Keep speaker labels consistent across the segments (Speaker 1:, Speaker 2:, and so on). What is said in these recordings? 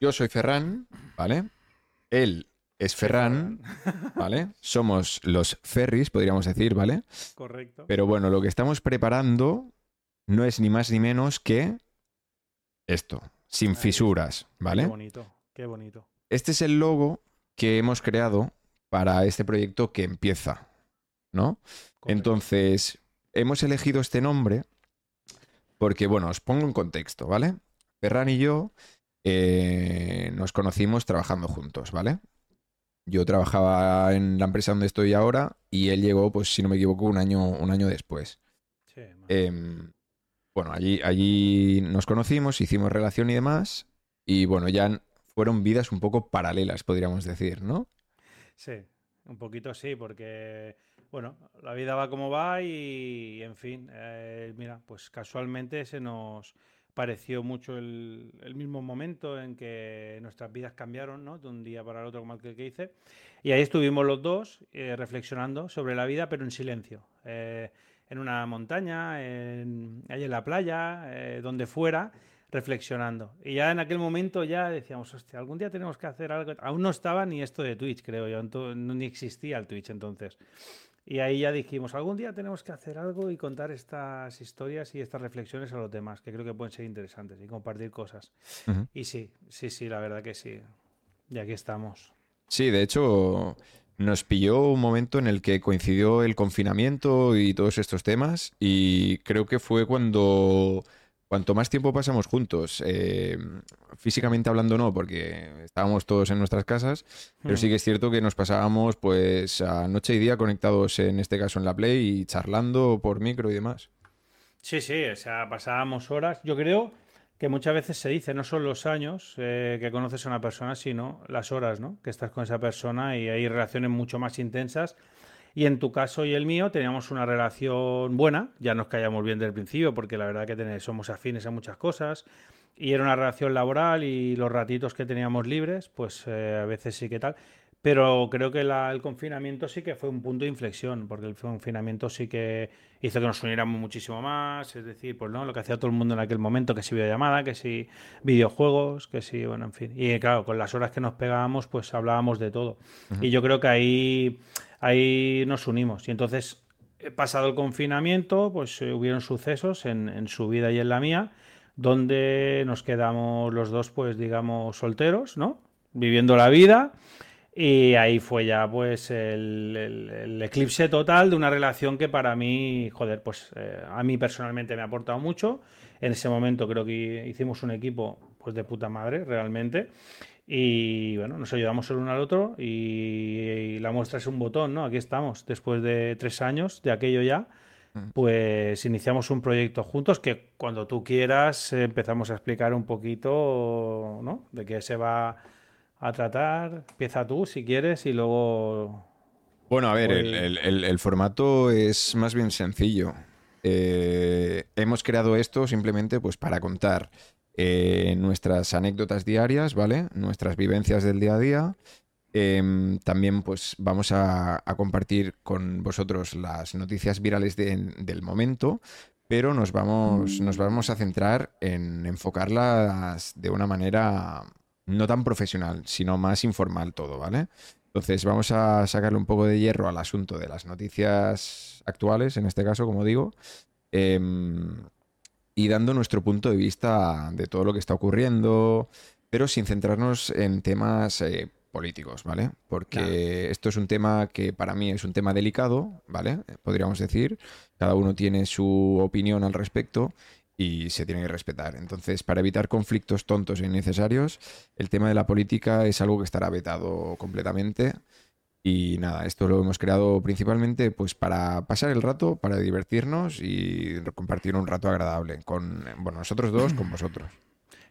Speaker 1: Yo soy Ferran, ¿vale? Él es Ferran, ¿vale? Somos los Ferris, podríamos decir, ¿vale?
Speaker 2: Correcto.
Speaker 1: Pero bueno, lo que estamos preparando no es ni más ni menos que esto, sin
Speaker 2: Ahí.
Speaker 1: fisuras,
Speaker 2: Qué
Speaker 1: ¿vale?
Speaker 2: bonito, qué bonito.
Speaker 1: Este es el logo que hemos creado para este proyecto que empieza, ¿no?
Speaker 2: correcto.
Speaker 1: Entonces, hemos elegido este nombre porque, bueno, os pongo en contexto, ¿vale? Ferran y yo eh, nos conocimos trabajando juntos, ¿vale? Yo trabajaba en la empresa donde estoy ahora y él llegó, pues si no me equivoco, un año, un año después.
Speaker 2: Sí.
Speaker 1: Em, bueno, allí, allí nos conocimos, hicimos relación y demás, y bueno, ya fueron vidas un poco paralelas, podríamos decir, ¿no?
Speaker 2: Sí, un poquito sí, porque, bueno, la vida va como va y, en fin, eh, mira, pues casualmente se nos pareció mucho el, el mismo momento en que nuestras vidas cambiaron, ¿no? De un día para el otro, como aquel que dice. Y ahí estuvimos los dos eh, reflexionando sobre la vida, pero en silencio. eh, en una montaña, en, ahí en la playa, eh, donde fuera, reflexionando. Y ya en aquel momento ya decíamos, hostia, algún día tenemos que hacer algo. Aún no estaba ni esto de Twitch, creo yo, ni existía el Twitch entonces. Y ahí ya dijimos, algún día tenemos que hacer algo y contar estas historias y estas reflexiones a los demás, que creo que pueden ser interesantes y compartir cosas. Y sí, sí, sí, la verdad que sí. Y aquí estamos.
Speaker 1: Sí, de hecho, nos pilló un momento en el que coincidió el confinamiento y todos estos temas, y creo que fue cuando, cuanto más tiempo pasamos juntos, eh, físicamente hablando no, porque estábamos todos en nuestras casas, pero sí que es cierto que nos pasábamos pues a noche y día conectados, en este caso en la Play, y charlando por micro y demás.
Speaker 2: Sí, sí, o sea, pasábamos horas. Yo creo que muchas veces se dice, no son los años eh, que conoces a una persona, sino las horas, ¿no? Que estás con esa persona y hay relaciones mucho más intensas. Y en tu caso y el mío teníamos una relación buena, ya nos caíamos bien desde el principio, porque la verdad que tenemos- somos afines a muchas cosas. Y era una relación laboral y los ratitos que teníamos libres, pues eh, a veces sí que tal. Pero creo que la- el confinamiento sí que fue un punto de inflexión, porque el confinamiento sí que hizo que nos uniéramos muchísimo más, es decir, pues no, lo que hacía todo el mundo en aquel momento, que si videollamada, que si videojuegos, que si, bueno, en fin. Y claro, con las horas que nos pegábamos, pues hablábamos de todo. Y yo creo que ahí, ahí nos unimos. Y entonces, eh, pasado el confinamiento, pues eh, hubieron sucesos en, su vida y en la mía, donde nos quedamos los dos, pues digamos, solteros, ¿no? Viviendo la vida. Y ahí fue ya pues el eclipse total de una relación que para mí, joder, pues eh, a mí personalmente me ha aportado mucho. En ese momento creo que hicimos un equipo pues de puta madre, realmente. Y bueno, nos ayudamos el uno al otro y, y la muestra es un botón, ¿no? Aquí estamos, después de tres años de aquello ya, pues iniciamos un proyecto juntos que cuando tú quieras empezamos a explicar un poquito, ¿no? De qué se va a tratar. Empieza tú si quieres y luego...
Speaker 1: Bueno, a ver, el, el- el- el formato es más bien sencillo. Eh, hemos creado esto simplemente pues para contar eh, nuestras anécdotas diarias, ¿vale? Nuestras vivencias del día a día. Em, también pues vamos a, compartir con vosotros las noticias virales de- del momento, pero nos vamos, nos vamos a centrar en enfocarlas de una manera no tan profesional, sino más informal todo, ¿vale? Entonces vamos a sacarle un poco de hierro al asunto de las noticias actuales, en este caso, como digo, em, y dando nuestro punto de vista de todo lo que está ocurriendo, pero sin centrarnos en temas eh, políticos, ¿vale? Porque
Speaker 2: Claro.
Speaker 1: esto es un tema que para mí es un tema delicado, ¿vale? Podríamos decir. Cada uno tiene su opinión al respecto y se tiene que respetar. Entonces, para evitar conflictos tontos e innecesarios, el tema de la política es algo que estará vetado completamente. Y nada, esto lo hemos creado principalmente pues para pasar el rato, para divertirnos y compartir un rato agradable con, bueno, nosotros dos, con vosotros.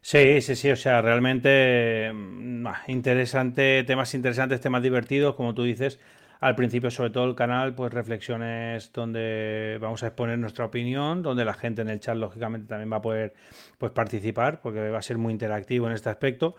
Speaker 2: Sí, sí, sí, o sea, realmente mm, ah, interesante, temas interesantes, temas divertidos, como tú dices. Al principio, sobre todo el canal, pues reflexiones donde vamos a exponer nuestra opinión, donde la gente en el chat, lógicamente, también va a poder pues, participar, porque va a ser muy interactivo en este aspecto.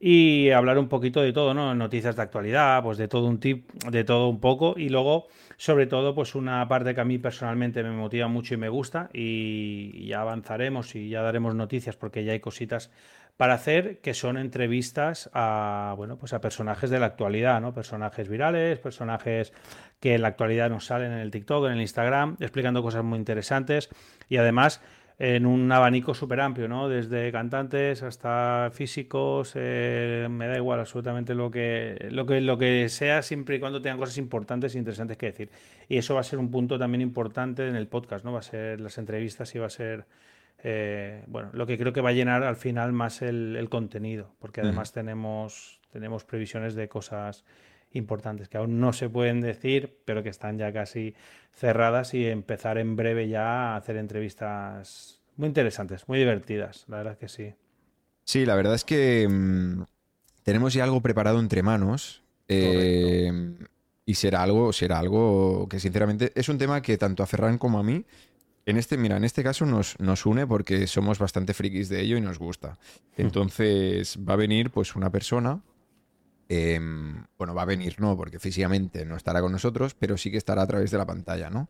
Speaker 2: Y hablar un poquito de todo, ¿no? Noticias de actualidad, pues de todo un tip, de todo un poco. Y luego, sobre todo, pues una parte que a mí personalmente me motiva mucho y me gusta. Y, ya avanzaremos y ya daremos noticias porque ya hay cositas para hacer, que son entrevistas a, bueno, pues a personajes de la actualidad, ¿no? Personajes virales, personajes que en la actualidad nos salen en el TikTok, en el Instagram, explicando cosas muy interesantes y además en un abanico súper amplio, ¿no? Desde cantantes hasta físicos, eh, me da igual absolutamente lo que, lo que, lo que sea, siempre y cuando tengan cosas importantes e interesantes que decir. Y eso va a ser un punto también importante en el podcast, ¿no? Va a ser las entrevistas y va a ser eh, bueno, lo que creo que va a llenar al final más el, contenido, porque además tenemos, tenemos previsiones de cosas importantes que aún no se pueden decir, pero que están ya casi cerradas y empezar en breve ya a hacer entrevistas muy interesantes, muy divertidas, la verdad que sí.
Speaker 1: Sí, la verdad es que mm, tenemos ya algo preparado entre manos. Eh, y será algo, será algo que sinceramente es un tema que tanto a Ferran como a mí en este, mira, en este caso nos, nos une porque somos bastante frikis de ello y nos gusta. Entonces va a venir pues una persona em, bueno, va a venir, no, porque físicamente no estará con nosotros, pero sí que estará a través de la pantalla, ¿no?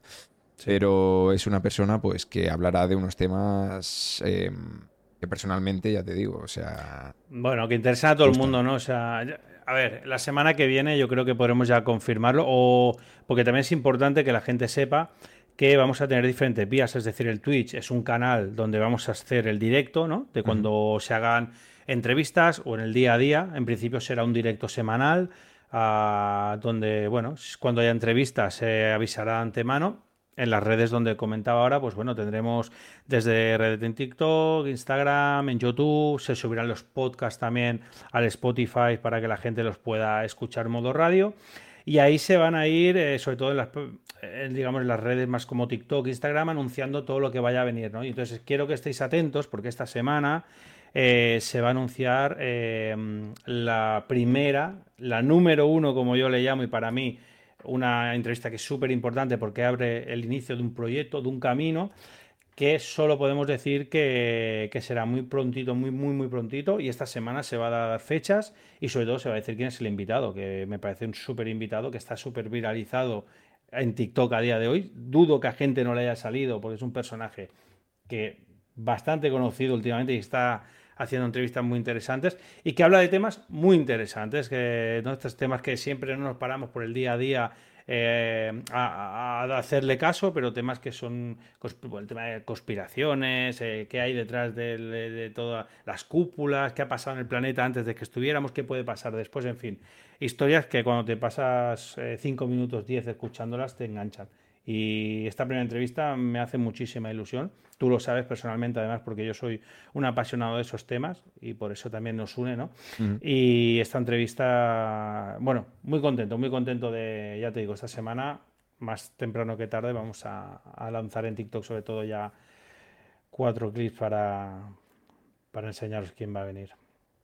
Speaker 1: Pero es una persona, pues, que hablará de unos temas em, que personalmente, ya te digo, o sea...
Speaker 2: Bueno, que interesa a todo el mundo, ¿no? O sea, a ver, la semana que viene yo creo que podremos ya confirmarlo, o porque también es importante que la gente sepa que vamos a tener diferentes vías, es decir, el Twitch es un canal donde vamos a hacer el directo, ¿no? De cuando se hagan entrevistas o en el día a día, en principio será un directo semanal, ah, donde, bueno, cuando haya entrevistas se avisará antemano. En las redes donde comentaba ahora, pues bueno, tendremos desde redes en TikTok, Instagram, en YouTube, se subirán los podcasts también al Spotify para que la gente los pueda escuchar en modo radio. Y ahí se van a ir, eh, sobre todo en las, digamos, en las redes más como TikTok, Instagram, anunciando todo lo que vaya a venir. ¿no? Y entonces quiero que estéis atentos porque esta semana eh, se va a anunciar em, la primera, la número uno, como yo le llamo, y para mí una entrevista que es súper importante porque abre el inicio de un proyecto, de un camino que solo podemos decir que, será muy prontito, muy, muy, muy prontito. Y esta semana se va a dar fechas y sobre todo se va a decir quién es el invitado, que me parece un súper invitado, que está súper viralizado en TikTok a día de hoy. Dudo que a gente no le haya salido, porque es un personaje que bastante conocido últimamente y está haciendo entrevistas muy interesantes y que habla de temas muy interesantes, que no estos temas que siempre no nos paramos por el día a día eh, a, hacerle caso, pero temas que son el tema de conspiraciones, eh, qué hay detrás de, todas las cúpulas, qué ha pasado en el planeta antes de que estuviéramos, qué puede pasar después, en fin, historias que cuando te pasas 5 eh, minutos, 10 escuchándolas te enganchan. Y esta primera entrevista me hace muchísima ilusión. Tú lo sabes personalmente, además, porque yo soy un apasionado de esos temas y por eso también nos une, ¿no? Y esta entrevista, bueno, muy contento, muy contento de, ya te digo, esta semana, más temprano que tarde, vamos a, lanzar en TikTok sobre todo ya cuatro clips para, para enseñaros quién va a venir.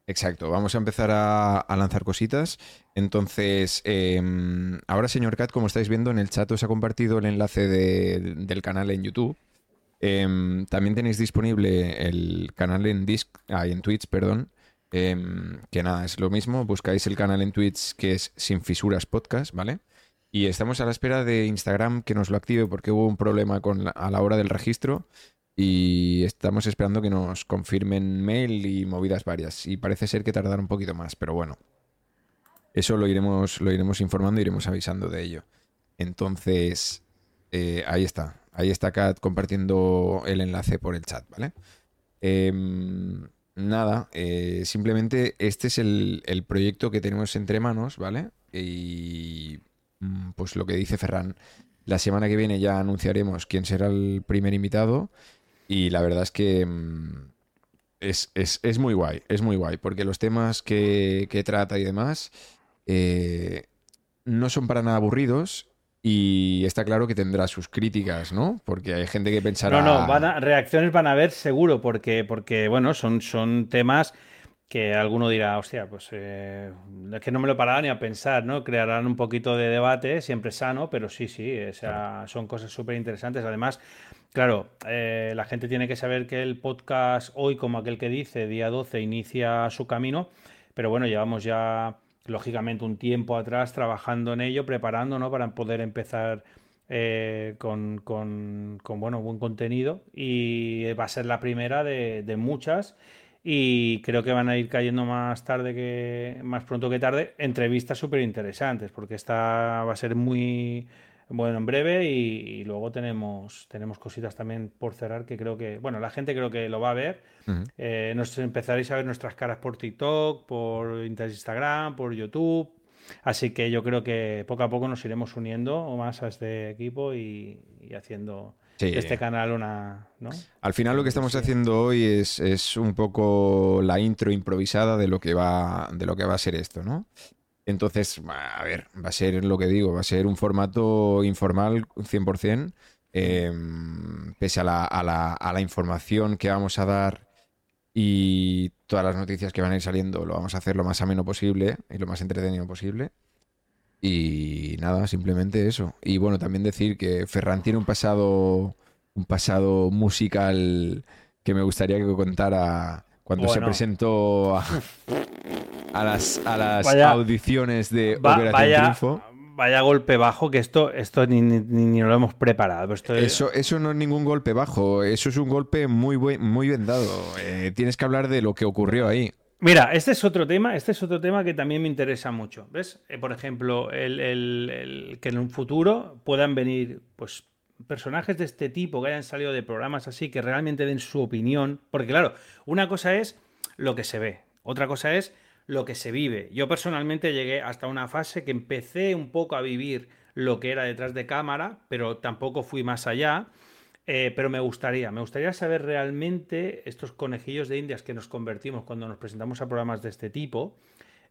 Speaker 1: Exacto, vamos a empezar a, lanzar cositas. Entonces, em, ahora, señor Cat, como estáis viendo en el chat, os ha compartido el enlace del canal en YouTube. Em, también tenéis disponible el canal en Disc, ah, en Twitch, perdón. Em, que nada, es lo mismo. Buscáis el canal en Twitch que es Sin Fisuras Podcast, ¿vale? Y estamos a la espera de Instagram que nos lo active porque hubo un problema con a la hora del registro y estamos esperando que nos confirmen mail y movidas varias. Y parece ser que tardará un poquito más, pero bueno. Eso lo iremos, lo iremos informando, iremos avisando de ello. Entonces, eh, ahí está. Ahí está Kat compartiendo el enlace por el chat, ¿vale? Em, nada, eh, simplemente este es el, el, proyecto que tenemos entre manos, ¿vale? Y mm, pues lo que dice Ferran, la semana que viene ya anunciaremos quién será el primer invitado y la verdad es que mm, es, muy guay, es muy guay, porque los temas que, trata y demás eh, no son para nada aburridos y está claro que tendrá sus críticas, ¿no? Porque hay gente que pensará...
Speaker 2: No, no, reacciones van a haber seguro, porque, porque bueno, son, son temas que alguno dirá, hostia, pues eh, es que no me lo paraba ni a pensar, ¿no? Crearán un poquito de debate, siempre sano, pero sí, sí, o sea, son cosas súper interesantes. Además, claro, eh, la gente tiene que saber que el podcast hoy, como aquel que dice, día 12, inicia su camino, pero bueno, llevamos ya, lógicamente, un tiempo atrás trabajando en ello, preparando, ¿no? Para poder empezar eh, con, con, con, bueno, buen contenido y va a ser la primera de, de muchas y creo que van a ir cayendo más tarde que más pronto que tarde entrevistas súper interesantes porque esta va a ser muy bueno en breve y, luego tenemos tenemos cositas también por cerrar que creo que bueno la gente creo que lo va a ver. Eh, nos empezaréis a ver nuestras caras por TikTok por Instagram por YouTube. Así que yo creo que poco a poco nos iremos uniendo más a este equipo y haciendo este canal una...
Speaker 1: Al final lo que estamos haciendo hoy es, un poco la intro improvisada de lo que va, de lo que va a ser esto, ¿no? Entonces, a ver, va a ser lo que digo, va a ser un formato informal 100%, em, pese a la, a, la, a la información que vamos a dar y todas las noticias que van a ir saliendo, lo vamos a hacer lo más ameno posible y lo más entretenido posible. Y nada, simplemente eso. Y bueno, también decir que Ferran tiene un pasado, un pasado musical que me gustaría que contara cuando se presentó a, las, a las audiciones de Operación
Speaker 2: vaya,
Speaker 1: Triunfo.
Speaker 2: Vaya golpe bajo, que esto, esto ni, ni, lo hemos preparado.
Speaker 1: eso, eso no es ningún golpe bajo, eso es un golpe muy, muy bien dado. Eh, tienes que hablar de lo que ocurrió ahí.
Speaker 2: Mira, este es otro tema, este es otro tema que también me interesa mucho. ¿Ves? Eh, por ejemplo, el, que en un futuro puedan venir, pues, personajes de este tipo que hayan salido de programas así, que realmente den su opinión. Porque, claro, una cosa es lo que se ve, otra cosa es lo que se vive. Yo personalmente llegué hasta una fase que empecé un poco a vivir lo que era detrás de cámara, pero tampoco fui más allá. Eh, pero me gustaría, me gustaría saber realmente estos conejillos de indias que nos convertimos cuando nos presentamos a programas de este tipo.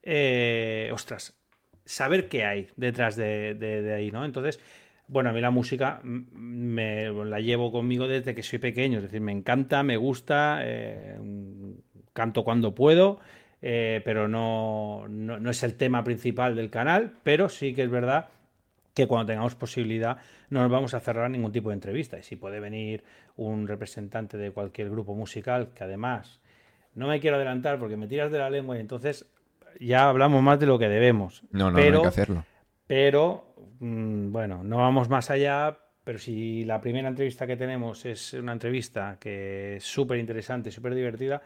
Speaker 2: Eh, ostras, saber qué hay detrás de, ahí, ¿no? Entonces, bueno, a mí la música me la llevo conmigo desde que soy pequeño, es decir, me encanta, me gusta, eh, canto cuando puedo, pero no, no es el tema principal del canal, pero sí que es verdad que cuando tengamos posibilidad no nos vamos a cerrar ningún tipo de entrevista. Y si puede venir un representante de cualquier grupo musical, que además no me quiero adelantar porque me tiras de la lengua y entonces ya hablamos más de lo que debemos.
Speaker 1: No, no, pero, hay que hacerlo.
Speaker 2: Pero, mm, bueno, no vamos más allá. Pero si la primera entrevista que tenemos es una entrevista que es súper interesante, súper divertida,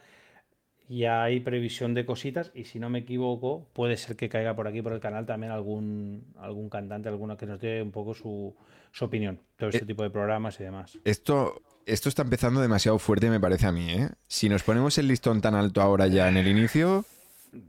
Speaker 2: ya hay previsión de cositas y si no me equivoco puede ser que caiga por aquí por el canal también algún algún cantante alguno que nos dé un poco su, su opinión todo este eh, tipo de programas y demás
Speaker 1: esto esto está empezando demasiado fuerte me parece a mí ¿eh? si nos ponemos el listón tan alto ahora ya en el inicio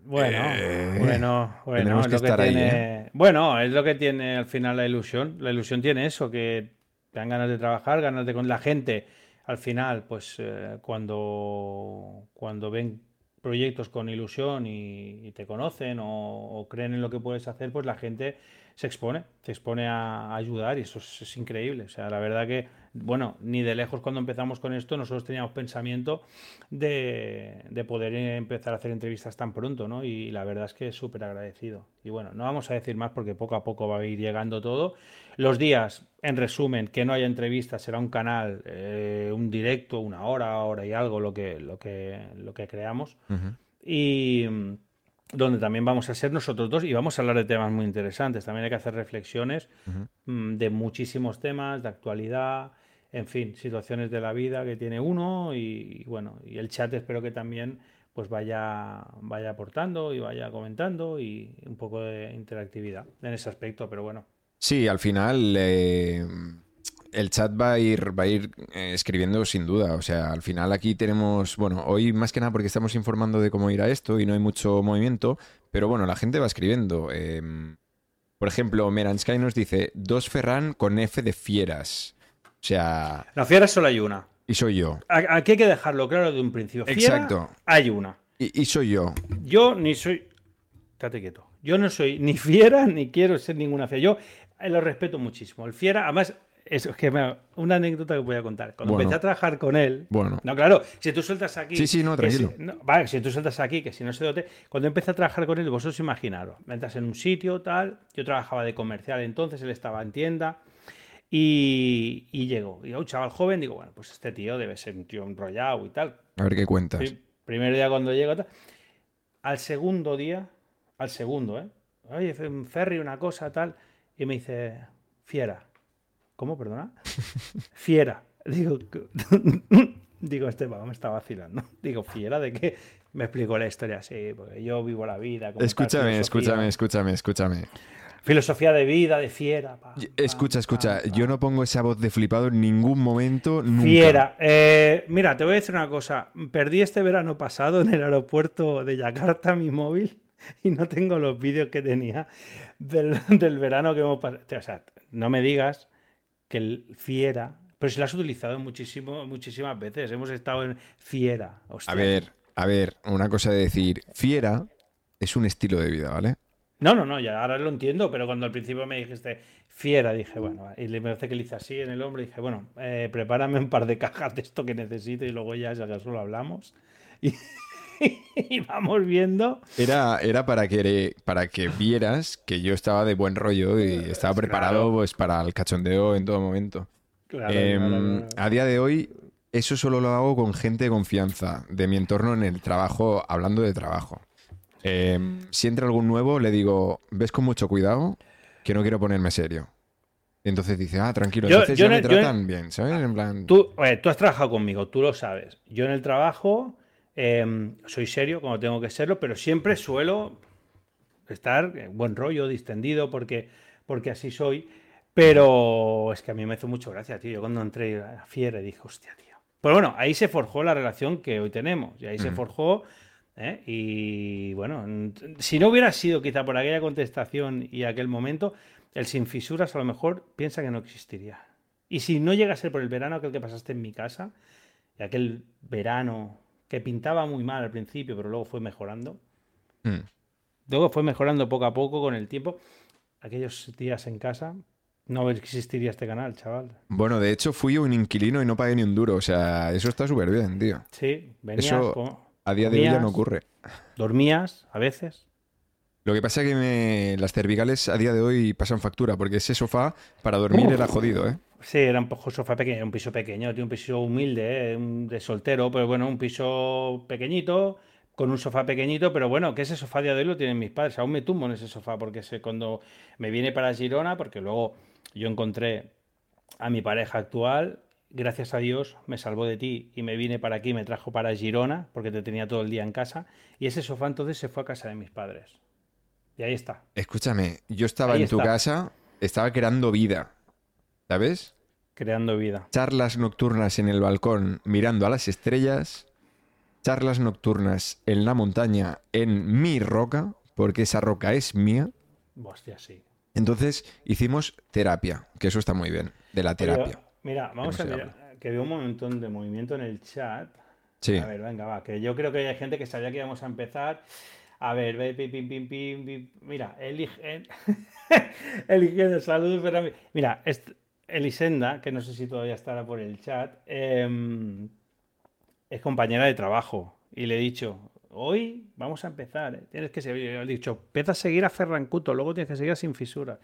Speaker 2: bueno, eh, bueno, bueno, es que estar ahí, ¿eh? bueno, es lo que tiene al final la ilusión. La ilusión tiene eso, que te dan ganas de trabajar, ganas de con la gente. Al final, pues cuando, cuando ven proyectos con ilusión y, te conocen o, creen en lo que puedes hacer, pues la gente se expone, se expone a, ayudar y eso es, increíble. O sea, la verdad que, bueno, ni de lejos cuando empezamos con esto, nosotros teníamos pensamiento de, poder empezar a hacer entrevistas tan pronto, ¿no? Y la verdad es que es súper agradecido. Y bueno, no vamos a decir más porque poco a poco va a ir llegando todo. Los días, en resumen, que no haya entrevistas, será un canal, eh, un directo, una hora, hora y algo, lo que, lo que, lo que creamos. Y donde también vamos a ser nosotros dos y vamos a hablar de temas muy interesantes. También hay que hacer reflexiones mm, de muchísimos temas, de actualidad, en fin, situaciones de la vida que tiene uno y, bueno, y el chat espero que también pues vaya, vaya aportando y vaya comentando y un poco de interactividad en ese aspecto, pero bueno.
Speaker 1: Sí, al final eh, el chat va a ir, va a ir eh, escribiendo sin duda. O sea, al final aquí tenemos, bueno, hoy más que nada porque estamos informando de cómo irá esto y no hay mucho movimiento, pero bueno, la gente va escribiendo. Em, por ejemplo, Meransky nos dice, dos Ferran con F de fieras. O sea...
Speaker 2: La fiera solo hay una.
Speaker 1: Y soy yo.
Speaker 2: Aquí hay que dejarlo claro de un principio. Exacto. Hay una.
Speaker 1: Y, y soy yo.
Speaker 2: Yo ni soy... Estate quieto. Yo no soy ni fiera ni quiero ser ninguna fiera. Yo lo respeto muchísimo. El fiera, además, es que una anécdota que voy a contar. Cuando empecé a trabajar con él.
Speaker 1: Bueno.
Speaker 2: No, claro, si tú sueltas aquí.
Speaker 1: Sí, sí, no, tranquilo.
Speaker 2: Si, vale, si tú sueltas aquí, que si no se dote. Cuando empecé a trabajar con él, vosotros imaginaros, entras en un sitio, tal. Yo trabajaba de comercial entonces, él estaba en tienda. Y, y llegó. Y un chaval joven, digo, bueno, pues este tío debe ser un tío enrollado y tal.
Speaker 1: A ver qué cuentas.
Speaker 2: primer día cuando llega, tal. Al segundo día, al segundo, ¿eh? Oye, ferry, una cosa, tal. Y me dice, fiera ¿Cómo, perdona? Fiera. Digo, Digo, este va, me está vacilando. Digo, fiera de que me explicó la historia así, porque yo vivo la vida. como
Speaker 1: Escúchame, escúchame, escúchame, escúchame.
Speaker 2: Filosofía de vida, de fiera. pa, pa,
Speaker 1: Escucha, escucha,
Speaker 2: pa.
Speaker 1: yo no pongo esa voz de flipado en ningún momento, nunca.
Speaker 2: Fiera. Eh, mira, te voy a decir una cosa. Perdí este verano pasado en el aeropuerto de Yakarta mi móvil y no tengo los vídeos que tenía del, del verano que hemos pasado. O sea, no me digas que el fiera. Pero si lo has utilizado muchísimo, muchísimas veces. Hemos estado en fiera. Hostia.
Speaker 1: A ver, a ver, una cosa de decir, fiera es un estilo de vida, ¿vale?
Speaker 2: No, no, no, ya ahora lo entiendo, pero cuando al principio me dijiste fiera, dije, bueno, y le hace que le hice así en el hombro dije, bueno, eh, prepárame un par de cajas de esto que necesito y luego ya, si acaso lo hablamos. Y, y vamos viendo.
Speaker 1: Era, era para, que, para que vieras que yo estaba de buen rollo y estaba preparado
Speaker 2: Claro.
Speaker 1: pues, para el cachondeo en todo momento.
Speaker 2: Claro,
Speaker 1: Em,
Speaker 2: claro.
Speaker 1: A día de hoy, eso solo lo hago con gente de confianza, de mi entorno en el trabajo, hablando de trabajo. Em, si entra algún nuevo, le digo, ves con mucho cuidado, que no quiero ponerme serio. Y entonces dice, ah, tranquilo,
Speaker 2: Yo-
Speaker 1: entonces
Speaker 2: yo
Speaker 1: ya
Speaker 2: en
Speaker 1: me
Speaker 2: el- en-
Speaker 1: tratan bien, ¿sabes? En plan,
Speaker 2: Tú, oye, tú has trabajado conmigo, tú lo sabes. Yo en el trabajo em, soy serio como tengo que serlo, pero siempre suelo estar en buen rollo, distendido, porque, porque así soy. Pero es que a mí me hizo mucho gracia, tío. Yo cuando entré a Fiere dije, hostia, tío. Pero bueno, ahí se forjó la relación que hoy tenemos. Y ahí se forjó. ¿eh? Y bueno, si no hubiera sido quizá por aquella contestación y aquel momento, el sin fisuras a lo mejor piensa que no existiría. Y si no llega a ser por el verano aquel que pasaste en mi casa, y aquel verano que pintaba muy mal al principio, pero luego fue mejorando,
Speaker 1: mm.
Speaker 2: luego fue mejorando poco a poco con el tiempo, aquellos días en casa, no existiría este canal, chaval.
Speaker 1: Bueno, de hecho fui un inquilino y no pagué ni un duro, o sea, eso está súper bien, tío.
Speaker 2: Sí, venías,
Speaker 1: Eso- A día de hoy ya no ocurre.
Speaker 2: dormías a veces.
Speaker 1: Lo que pasa es que me- las cervicales a día de hoy pasan factura, porque ese sofá para dormir
Speaker 2: Uf.
Speaker 1: era jodido, ¿eh?
Speaker 2: Sí, era un poco sofá pequeño, un piso pequeño, tío, un piso humilde, ¿eh? un- de soltero, pero bueno, un piso pequeñito, con un sofá pequeñito, pero bueno, que ese sofá de hoy lo tienen mis padres. Aún me tumbo en ese sofá porque sé, cuando me viene para Girona, porque luego yo encontré a mi pareja actual, gracias a Dios me salvó de ti y me vine para aquí, me trajo para Girona, porque te tenía todo el día en casa, y ese sofá entonces se fue a casa de mis padres. Y ahí está.
Speaker 1: Escúchame, yo estaba
Speaker 2: Ahí
Speaker 1: en tu
Speaker 2: está.
Speaker 1: casa, estaba creando vida, ¿sabes?
Speaker 2: Creando vida.
Speaker 1: Charlas nocturnas en el balcón mirando a las estrellas, charlas nocturnas en la montaña en mi roca, porque esa roca es mía.
Speaker 2: Hostia, sí.
Speaker 1: Entonces hicimos terapia, que eso está muy bien, de la terapia.
Speaker 2: mira, vamos a mirar, que veo un montón de movimiento en el chat.
Speaker 1: Sí,
Speaker 2: A ver, venga, va, que yo creo que hay gente que sabía que íbamos a empezar. A ver, ve, pim, pim, pim, pim, pim. Mira, eligen. eligen, saludos, pero a mí- Mira, est- Elisenda, que no sé si todavía estará por el chat, em, es compañera de trabajo. Y le he dicho, hoy vamos a empezar. ¿eh? Tienes que seguir. Le he dicho, empieza a seguir a Ferran Cuto, luego tienes que seguir a Sin Fisuras.